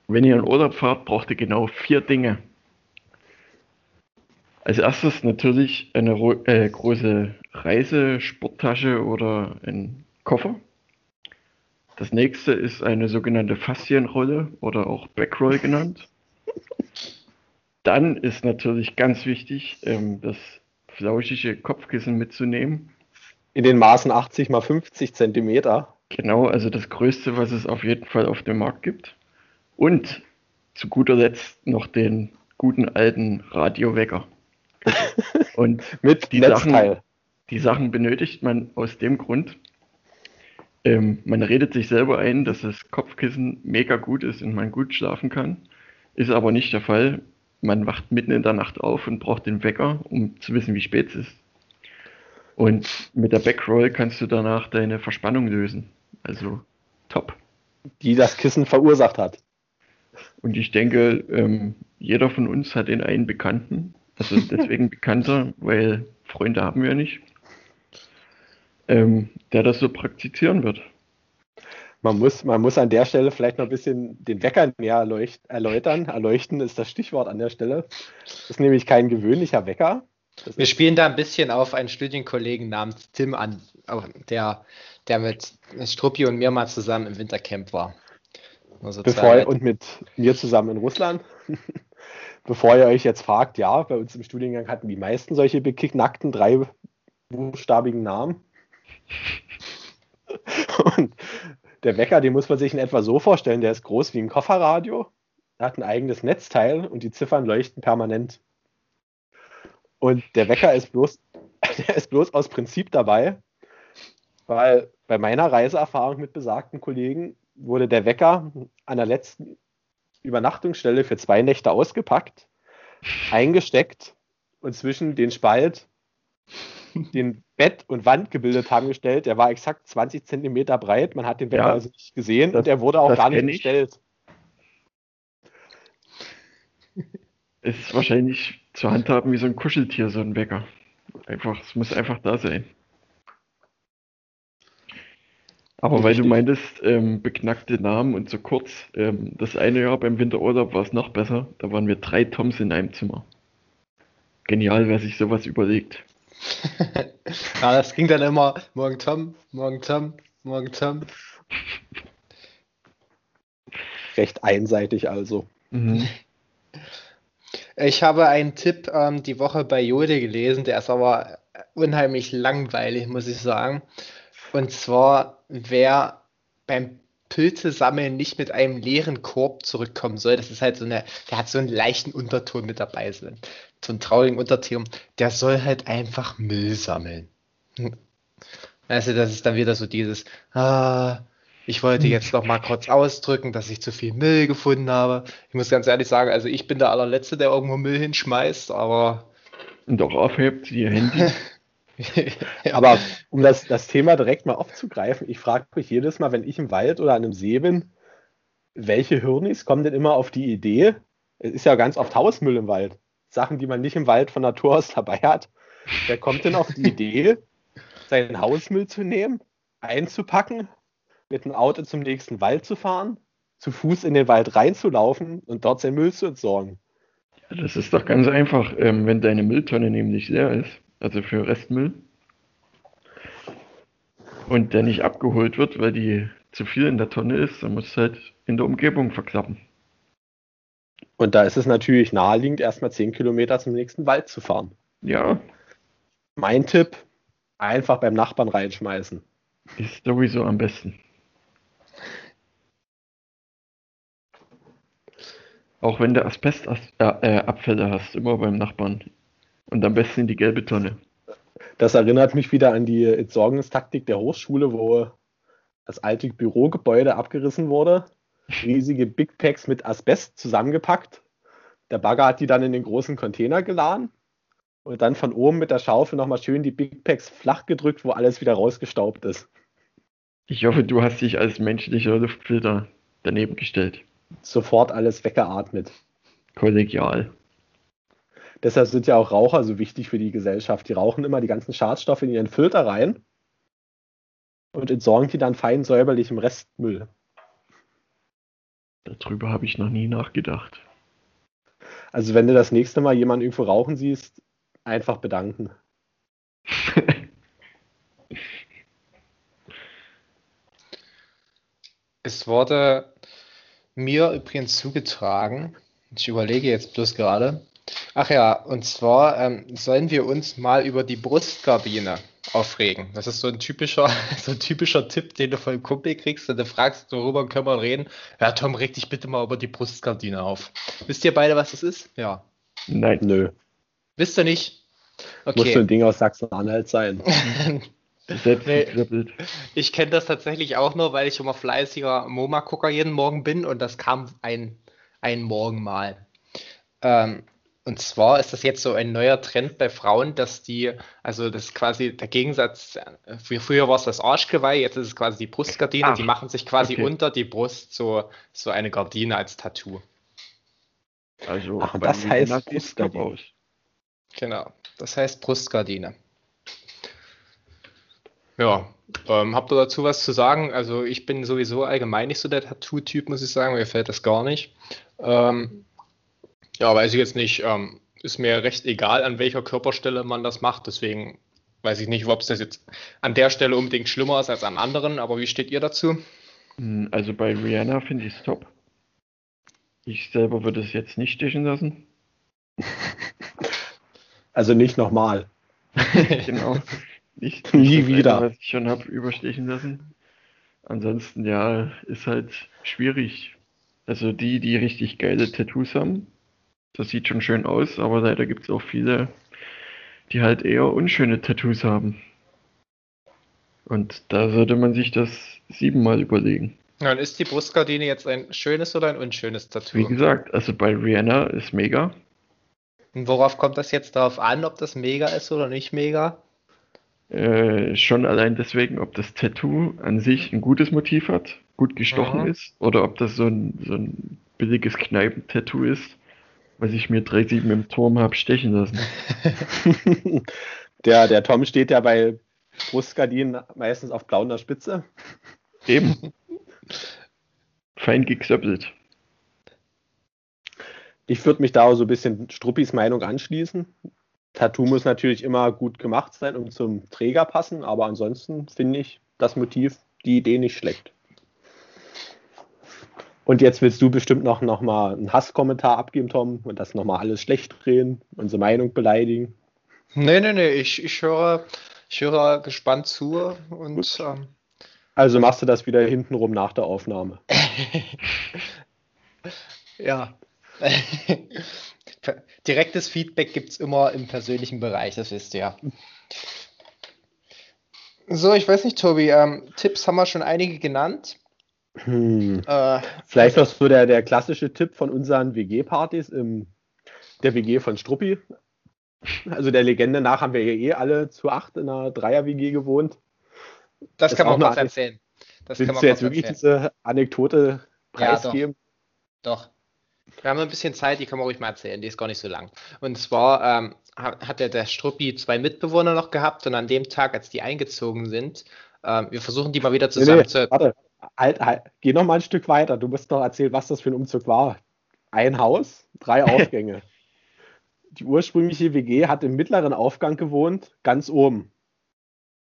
wenn ihr in Urlaub fahrt, braucht ihr genau vier Dinge. Als erstes natürlich eine äh, große Reisesporttasche oder ein Koffer. Das nächste ist eine sogenannte Faszienrolle oder auch Backroll genannt. (laughs) Dann ist natürlich ganz wichtig, ähm, das flauschige Kopfkissen mitzunehmen. In den Maßen 80 mal 50 Zentimeter. Genau, also das größte, was es auf jeden Fall auf dem Markt gibt. Und zu guter Letzt noch den guten alten Radiowecker. (laughs) Und mit die Sachen, die Sachen benötigt man aus dem Grund, ähm, man redet sich selber ein, dass das Kopfkissen mega gut ist und man gut schlafen kann. Ist aber nicht der Fall. Man wacht mitten in der Nacht auf und braucht den Wecker, um zu wissen, wie spät es ist. Und mit der Backroll kannst du danach deine Verspannung lösen. Also top. Die das Kissen verursacht hat. Und ich denke, ähm, jeder von uns hat den einen Bekannten, also deswegen (laughs) Bekannter, weil Freunde haben wir nicht, ähm, der das so praktizieren wird. Man muss, man muss an der Stelle vielleicht noch ein bisschen den Wecker näher erläutern. Erleuchten ist das Stichwort an der Stelle. Das ist nämlich kein gewöhnlicher Wecker. Das wir spielen da ein bisschen auf einen Studienkollegen namens Tim an, der, der mit Struppi und mir mal zusammen im Wintercamp war. Also Bevor, und mit mir zusammen in Russland. (laughs) Bevor ihr euch jetzt fragt, ja, bei uns im Studiengang hatten die meisten solche beknackten dreibuchstabigen Namen. (laughs) Und der Wecker, den muss man sich in etwa so vorstellen, der ist groß wie ein Kofferradio, er hat ein eigenes Netzteil und die Ziffern leuchten permanent. Und der Wecker ist bloß, (laughs) der ist bloß aus Prinzip dabei, weil bei meiner Reiseerfahrung mit besagten Kollegen wurde der Wecker an der letzten Übernachtungsstelle für zwei Nächte ausgepackt, eingesteckt und zwischen den Spalt, den Bett und Wand gebildet haben, gestellt. Der war exakt 20 Zentimeter breit. Man hat den Wecker ja, also nicht gesehen das, und er wurde auch gar nicht gestellt. (laughs) Ist wahrscheinlich zu handhaben wie so ein Kuscheltier, so ein Wecker. Einfach, es muss einfach da sein. Aber weil du meintest, ähm, beknackte Namen und so kurz, ähm, das eine Jahr beim Winterurlaub war es noch besser. Da waren wir drei Toms in einem Zimmer. Genial, wer sich sowas überlegt. (laughs) ja, das ging dann immer morgen Tom, morgen Tom, morgen Tom. Recht einseitig also. Mhm. (laughs) Ich habe einen Tipp ähm, die Woche bei Jode gelesen, der ist aber unheimlich langweilig, muss ich sagen. Und zwar, wer beim Pilze sammeln nicht mit einem leeren Korb zurückkommen soll, das ist halt so eine, der hat so einen leichten Unterton mit dabei, so, so einen traurigen Unterton, der soll halt einfach Müll sammeln. (laughs) Also das ist dann wieder so dieses, ah, ich wollte jetzt noch mal kurz ausdrücken, dass ich zu viel Müll gefunden habe. Ich muss ganz ehrlich sagen, also ich bin der allerletzte, der irgendwo Müll hinschmeißt, aber Und auch aufhebt ihr Handy. (laughs) (laughs) Aber um das, das Thema direkt mal aufzugreifen, ich frage mich jedes Mal, wenn ich im Wald oder an einem See bin, welche Hirnis kommen denn immer auf die Idee? Es ist ja ganz oft Hausmüll im Wald. Sachen, die man nicht im Wald von Natur aus dabei hat. Wer kommt denn auf die Idee, seinen Hausmüll zu nehmen, einzupacken, mit dem Auto zum nächsten Wald zu fahren, zu Fuß in den Wald reinzulaufen und dort seinen Müll zu entsorgen? Ja, Das ist doch ganz einfach, ähm, wenn deine Mülltonne nämlich leer ist, also für Restmüll, und der nicht abgeholt wird, weil die zu viel in der Tonne ist, dann musst du halt in der Umgebung verklappen. Und da ist es natürlich naheliegend, erstmal 10 Kilometer zum nächsten Wald zu fahren. Ja, Mein Tipp, einfach beim Nachbarn reinschmeißen. ist sowieso am besten. Auch wenn du Asbestabfälle äh, hast, immer beim Nachbarn. Und am besten in die gelbe Tonne. Das erinnert mich wieder an die Entsorgungstaktik der Hochschule, wo das alte Bürogebäude abgerissen wurde. Riesige Big Packs mit Asbest zusammengepackt. Der Bagger hat die dann in den großen Container geladen und dann von oben mit der Schaufel nochmal schön die Big Packs flach gedrückt, wo alles wieder rausgestaubt ist. Ich hoffe, du hast dich als menschlicher Luftfilter daneben gestellt. Sofort alles weggeatmet. Kollegial. Deshalb sind ja auch Raucher so wichtig für die Gesellschaft. Die rauchen immer die ganzen Schadstoffe in ihren Filter rein und entsorgen die dann fein säuberlich im Restmüll. Darüber habe ich noch nie nachgedacht. Also wenn du das nächste Mal jemanden irgendwo rauchen siehst, einfach bedanken. (laughs) Es wurde mir übrigens zugetragen, ich überlege jetzt bloß gerade. Ach ja, und zwar ähm, sollen wir uns mal über die Brustgardine aufregen. Das ist so ein typischer, (laughs) so ein typischer Tipp, den du von einem Kumpel kriegst und du fragst, worüber können wir reden? Ja, Tom, reg dich bitte mal über die Brustgardine auf. Wisst ihr beide, was das ist? Ja. Nein, Nö, Wisst ihr nicht? muss so Okay. ein Ding aus Sachsen-Anhalt sein. (laughs) Nee. Ich kenne das tatsächlich auch nur, weil ich immer fleißiger MoMA-Gucker jeden Morgen bin und das kam ein, ein Morgen mal. Ähm, und zwar ist das jetzt so ein neuer Trend bei Frauen, dass die, also das ist quasi der Gegensatz, äh, frü- früher war es das Arschgeweih, jetzt ist es quasi die Brustgardine, Ach, die machen sich quasi okay. unter die Brust so, so eine Gardine als Tattoo. Also, Ach, das heißt Brustgardine. Genau, das heißt Brustgardine. Ja, ähm, habt ihr dazu was zu sagen? Also ich bin sowieso allgemein nicht so der Tattoo-Typ, muss ich sagen, mir gefällt das gar nicht. Ähm, ja, weiß ich jetzt nicht, ähm, ist mir recht egal, an welcher Körperstelle man das macht, deswegen weiß ich nicht, ob es das jetzt an der Stelle unbedingt schlimmer ist als an anderen, aber wie steht ihr dazu? Hm, Also bei Rihanna finde ich es top. Ich selber würde es jetzt nicht stechen lassen. (laughs) Also nicht nochmal. (laughs) Genau. Nicht, Nie wieder. Eine, was ich schon habe überstechen lassen. Ansonsten, ja, ist halt schwierig. Also die, die richtig geile Tattoos haben, das sieht schon schön aus, aber leider gibt es auch viele, die halt eher unschöne Tattoos haben. Und da sollte man sich das siebenmal überlegen. Dann ist die Brustgardine jetzt ein schönes oder ein unschönes Tattoo? Wie gesagt, also bei Rihanna ist mega. Und worauf kommt das jetzt darauf an, ob das mega ist oder nicht mega? Äh, schon allein deswegen, ob das Tattoo an sich ein gutes Motiv hat, gut gestochen Mhm. ist, oder ob das so ein, so ein billiges Kneipentattoo ist, was ich mir 3,7 im Turm habe stechen lassen. (laughs) der, der Tom steht ja bei Brustgardinen meistens auf blauer Spitze. Eben. Fein geklöppelt. Ich würde mich da auch so ein bisschen Struppis Meinung anschließen. Tattoo muss natürlich immer gut gemacht sein und zum Träger passen, aber ansonsten finde ich das Motiv, die Idee nicht schlecht. Und jetzt willst du bestimmt noch, noch mal einen Hasskommentar abgeben, Tom, und das nochmal alles schlecht drehen, unsere Meinung beleidigen. Nee, nee, nee, ich, ich höre, ich höre gespannt zu und ähm, Also machst du das wieder hintenrum nach der Aufnahme. (laughs) ja. (laughs) Direktes Feedback gibt es immer im persönlichen Bereich, das wisst ihr ja. So, ich weiß nicht, Tobi, ähm, Tipps haben wir schon einige genannt. Hm. Äh, Vielleicht noch so der, der klassische Tipp von unseren WG-Partys im der WG von Struppi. Also der Legende nach haben wir hier eh alle zu acht in einer Dreier-WG gewohnt. Das, das kann man auch erzählen. Das Willst du jetzt wirklich erzählen. diese Anekdote preisgeben? Ja, doch. doch. Wir haben ein bisschen Zeit, die können wir ruhig mal erzählen, die ist gar nicht so lang. Und zwar ähm, hat der, der Struppi zwei Mitbewohner noch gehabt und an dem Tag, als die eingezogen sind, ähm, wir versuchen die mal wieder zusammen nee, nee, zu. Warte, halt, halt, geh noch mal ein Stück weiter. Du musst doch erzählen, was das für ein Umzug war. Ein Haus, drei (laughs) Aufgänge. die ursprüngliche WG hat im mittleren Aufgang gewohnt, ganz oben.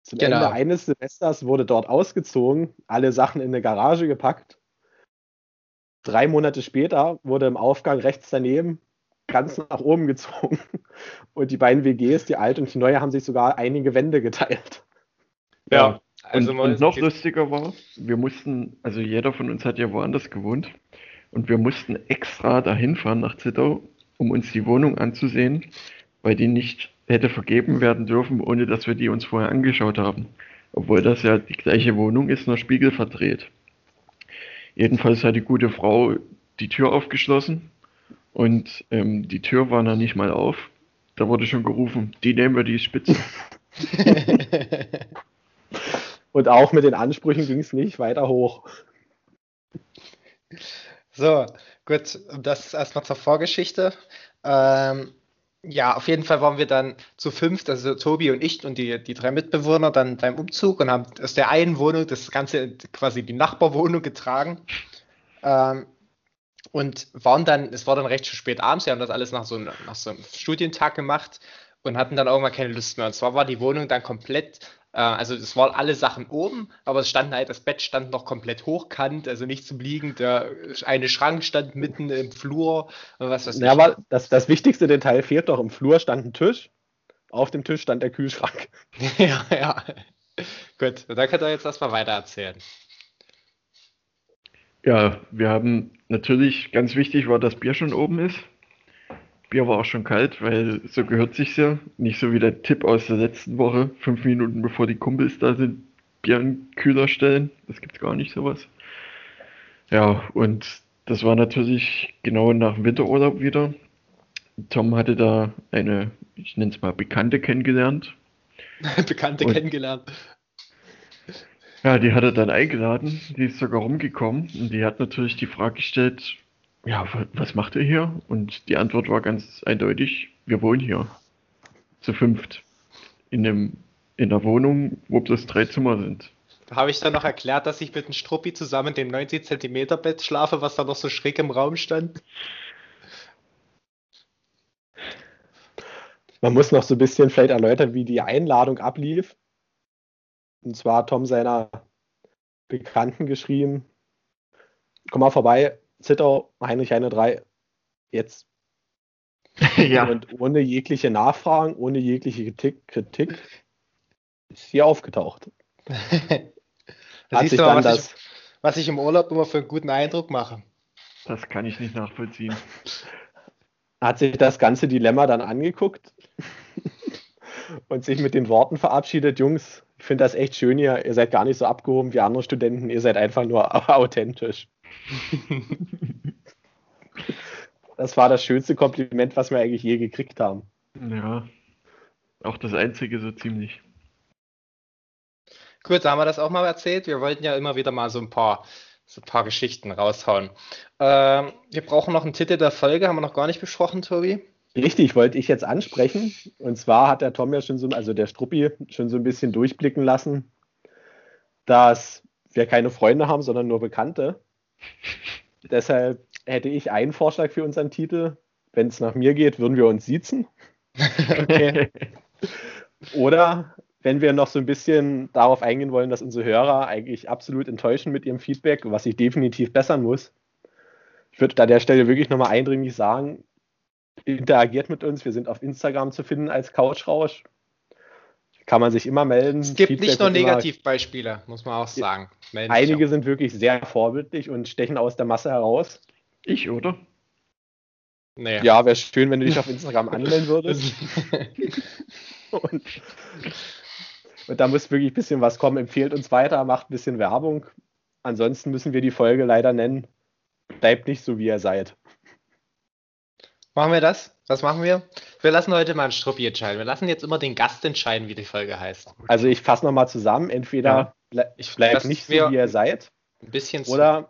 Zum genau. Ende eines Semesters wurde dort ausgezogen, alle Sachen in eine Garage gepackt. Drei Monate später wurde im Aufgang rechts daneben ganz nach oben gezogen. Und die beiden WGs, die alte und die neue, haben sich sogar einige Wände geteilt. Ja, also und, und noch lustiger war, wir mussten, also jeder von uns hat ja woanders gewohnt. Und wir mussten extra dahin fahren nach Zittau, um uns die Wohnung anzusehen, weil die nicht hätte vergeben werden dürfen, ohne dass wir die uns vorher angeschaut haben. Obwohl das ja die gleiche Wohnung ist, nur Spiegel verdreht. Jedenfalls hat die gute Frau die Tür aufgeschlossen und ähm, die Tür war noch nicht mal auf. Da wurde schon gerufen, die nehmen wir die Spitze. (laughs) und auch mit den Ansprüchen ging es nicht weiter hoch. So, gut, das ist erstmal zur Vorgeschichte. Ähm, ja, auf jeden Fall waren wir dann zu fünft, also Tobi und ich und die, die drei Mitbewohner dann beim Umzug und haben aus der einen Wohnung das Ganze quasi die Nachbarwohnung getragen. Ähm, und waren dann, es war dann recht spät abends, wir haben das alles nach so, nach so einem Studientag gemacht und hatten dann irgendwann keine Lust mehr. Und zwar war die Wohnung dann komplett also es waren alle Sachen oben, aber es stand halt, das Bett stand noch komplett hochkant, also nicht zum Liegen. Der eine Schrank stand mitten im Flur. Was weiß ja, aber das, das wichtigste Detail fehlt doch. Im Flur stand ein Tisch. Auf dem Tisch stand der Kühlschrank. (laughs) ja, ja. Gut, da könnt ihr jetzt erstmal weiter erzählen. Ja, wir haben natürlich, ganz wichtig war, dass Bier schon oben ist. Bier war auch schon kalt, weil so gehört sich ja. Nicht so wie der Tipp aus der letzten Woche, fünf Minuten bevor die Kumpels da sind, Bier in den Kühler stellen. Das gibt's gar nicht sowas. Ja, und das war natürlich genau nach dem Winterurlaub wieder. Tom hatte da eine, ich nenne es mal, Bekannte kennengelernt. (laughs) Bekannte und, kennengelernt. Ja, die hat er dann eingeladen, die ist sogar rumgekommen und die hat natürlich die Frage gestellt, ja, was macht ihr hier? Und die Antwort war ganz eindeutig, wir wohnen hier. Zu fünft. In, einem, in einer Wohnung, wo bloß drei Zimmer sind. Da habe ich dann noch erklärt, dass ich mit dem Struppi zusammen in dem 90 cm Bett schlafe, was da noch so schräg im Raum stand. Man muss noch so ein bisschen vielleicht erläutern, wie die Einladung ablief. Und zwar hat Tom seiner Bekannten geschrieben, komm mal vorbei, Zittau, Heinrich Heine 3, jetzt. (laughs) ja. Und ohne jegliche Nachfragen, ohne jegliche Kritik, Kritik ist hier aufgetaucht. (laughs) da siehst du mal, was, ich, was ich im Urlaub immer für einen guten Eindruck mache. Das kann ich nicht nachvollziehen. (laughs) Hat sich das ganze Dilemma dann angeguckt und sich mit den Worten verabschiedet, Jungs, ich finde das echt schön hier, ihr seid gar nicht so abgehoben wie andere Studenten, ihr seid einfach nur authentisch. (laughs) das war das schönste Kompliment, was wir eigentlich je gekriegt haben. Ja, auch das einzige so ziemlich. Gut, da haben wir das auch mal erzählt. Wir wollten ja immer wieder mal so ein paar, so ein paar Geschichten raushauen. Ähm, wir brauchen noch einen Titel der Folge, haben wir noch gar nicht besprochen, Tobi. Richtig, wollte ich jetzt ansprechen. Und zwar hat der Tom ja schon so, also der Struppi, schon so ein bisschen durchblicken lassen, dass wir keine Freunde haben, sondern nur Bekannte. (laughs) Deshalb hätte ich einen Vorschlag für unseren Titel. Wenn es nach mir geht, würden wir uns siezen. okay. (laughs) Oder wenn wir noch so ein bisschen darauf eingehen wollen, dass unsere Hörer eigentlich absolut enttäuschen mit ihrem Feedback, was ich definitiv bessern muss. Ich würde an der Stelle wirklich nochmal eindringlich sagen, interagiert mit uns. Wir sind auf Instagram zu finden als Couchrausch. Kann man sich immer melden. Es gibt Feedback nicht nur Negativbeispiele, muss man auch sagen. Melden Einige sind wirklich sehr vorbildlich und stechen aus der Masse heraus. Ich, oder? Naja. Ja, wäre schön, wenn du dich auf (laughs) Instagram anmelden würdest. (laughs) und Und da muss wirklich ein bisschen was kommen. Empfehlt uns weiter, macht ein bisschen Werbung. Ansonsten müssen wir die Folge leider nennen. Bleibt nicht so, wie ihr seid. Machen wir das? Was machen wir? Wir lassen heute mal einen Struppi entscheiden. Wir lassen jetzt immer den Gast entscheiden, wie die Folge heißt. Also ich fasse nochmal zusammen. Entweder ja, ich bleibt nicht so, wie ihr seid. Ein bisschen Oder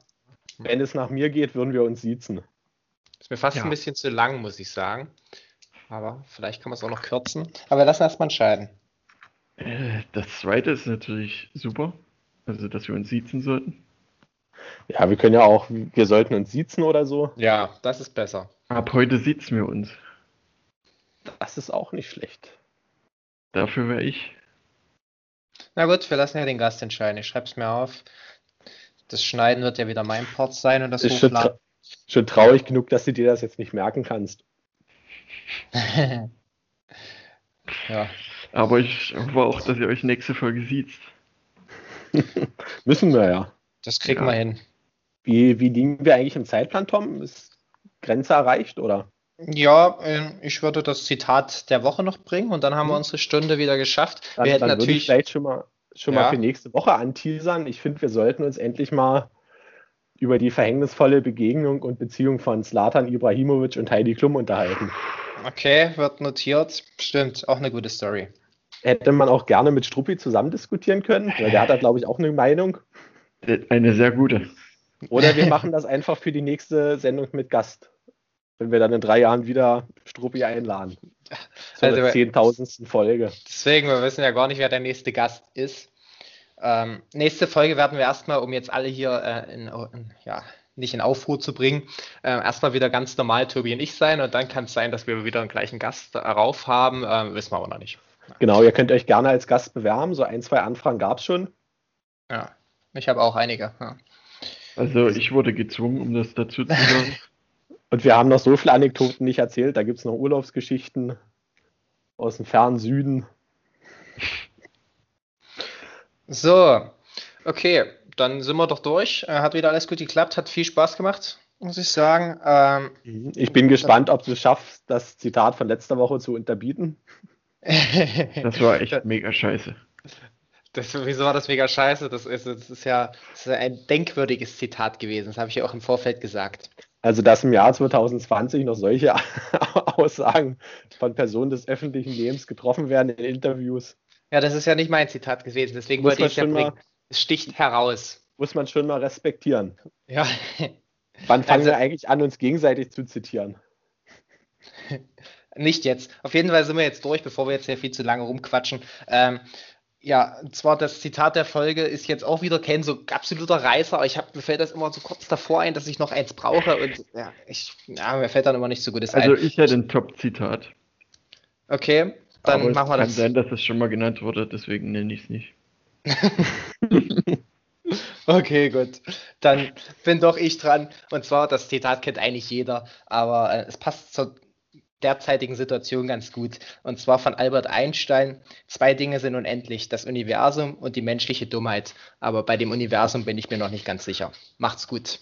wenn es nach mir geht, würden wir uns siezen. Ist mir fast ja. ein bisschen zu lang, muss ich sagen. Aber vielleicht kann man es auch noch kürzen. Aber wir lassen erstmal entscheiden. Äh, das zweite ist natürlich super. Also, dass wir uns siezen sollten. Ja, wir können ja auch, wir sollten uns siezen oder so. Ja, das ist besser. Ab heute siezen wir uns. Das ist auch nicht schlecht. Dafür wäre ich. Na gut, wir lassen ja den Gast entscheiden. Ich schreibe es mir auf. Das Schneiden wird ja wieder mein Part sein und das ist schon, tra schon traurig genug, dass du dir das jetzt nicht merken kannst. (laughs) ja. Aber ich hoffe auch, dass ihr euch nächste Folge sieht. (laughs) Müssen wir ja. Das kriegen ja. wir hin. Wie, wie liegen wir eigentlich im Zeitplan, Tom? Ist Grenze erreicht, oder? Ja, ähm, ich würde das Zitat der Woche noch bringen und dann haben wir mhm. unsere Stunde wieder geschafft. Dann, wir hätten dann natürlich vielleicht schon mal, schon ja. mal für nächste Woche anteasern. Ich finde, wir sollten uns endlich mal über die verhängnisvolle Begegnung und Beziehung von Slatan Ibrahimovic und Heidi Klum unterhalten. Okay, wird notiert. Stimmt, auch eine gute Story. Hätte man auch gerne mit Struppi zusammen diskutieren können, weil der hat da, glaube ich, auch eine Meinung. Eine sehr gute. Oder wir (laughs) machen das einfach für die nächste Sendung mit Gast. Wenn wir dann in drei Jahren wieder Struppi einladen. Zur also, zehntausendsten Folge. Deswegen, wir wissen ja gar nicht, wer der nächste Gast ist. Ähm, nächste Folge werden wir erstmal, um jetzt alle hier äh, in, in, ja, nicht in Aufruhr zu bringen, äh, erstmal wieder ganz normal Tobi und ich sein und dann kann es sein, dass wir wieder einen gleichen Gast darauf haben. Äh, wissen wir aber noch nicht. Genau, ihr könnt euch gerne als Gast bewerben. So ein, zwei Anfragen gab es schon. Ja, ich habe auch einige. Ja. Also ich wurde gezwungen, um das dazu zu (laughs) sagen. Und wir haben noch so viele Anekdoten nicht erzählt. Da gibt es noch Urlaubsgeschichten aus dem fernen Süden. So, okay, dann sind wir doch durch. Äh, hat wieder alles gut geklappt, hat viel Spaß gemacht, muss ich sagen. Ähm, ich bin gespannt, ob du es schaffst, das Zitat von letzter Woche zu unterbieten. (laughs) das war echt mega scheiße. Das, wieso war das mega scheiße? Das ist, das ist ja das ist ein denkwürdiges Zitat gewesen. Das habe ich ja auch im Vorfeld gesagt. Also, dass im Jahr 2020 noch solche (laughs) Aussagen von Personen des öffentlichen Lebens getroffen werden in Interviews. Ja, das ist ja nicht mein Zitat gewesen, deswegen wollte ich es ja bringen. Es sticht heraus. Muss man schon mal respektieren. Ja. Wann fangen also, wir eigentlich an, uns gegenseitig zu zitieren? (laughs) Nicht jetzt. Auf jeden Fall sind wir jetzt durch, bevor wir jetzt hier viel zu lange rumquatschen. Ähm, ja, und zwar das Zitat der Folge ist jetzt auch wieder kein so absoluter Reißer, aber ich hab, mir fällt das immer so kurz davor ein, dass ich noch eins brauche und ja, ich, ja mir fällt dann immer nicht so gutes also ein. Also ich hätte ein Top-Zitat. Okay, dann aber machen wir das. Kann sein, dass es schon mal genannt wurde, deswegen nenne ich es nicht. (laughs) (laughs) okay, gut. Dann bin doch ich dran. Und zwar, das Zitat kennt eigentlich jeder, aber äh, es passt zur derzeitigen Situation ganz gut. Und zwar von Albert Einstein. Zwei Dinge sind unendlich, das Universum und die menschliche Dummheit. Aber bei dem Universum bin ich mir noch nicht ganz sicher. Macht's gut.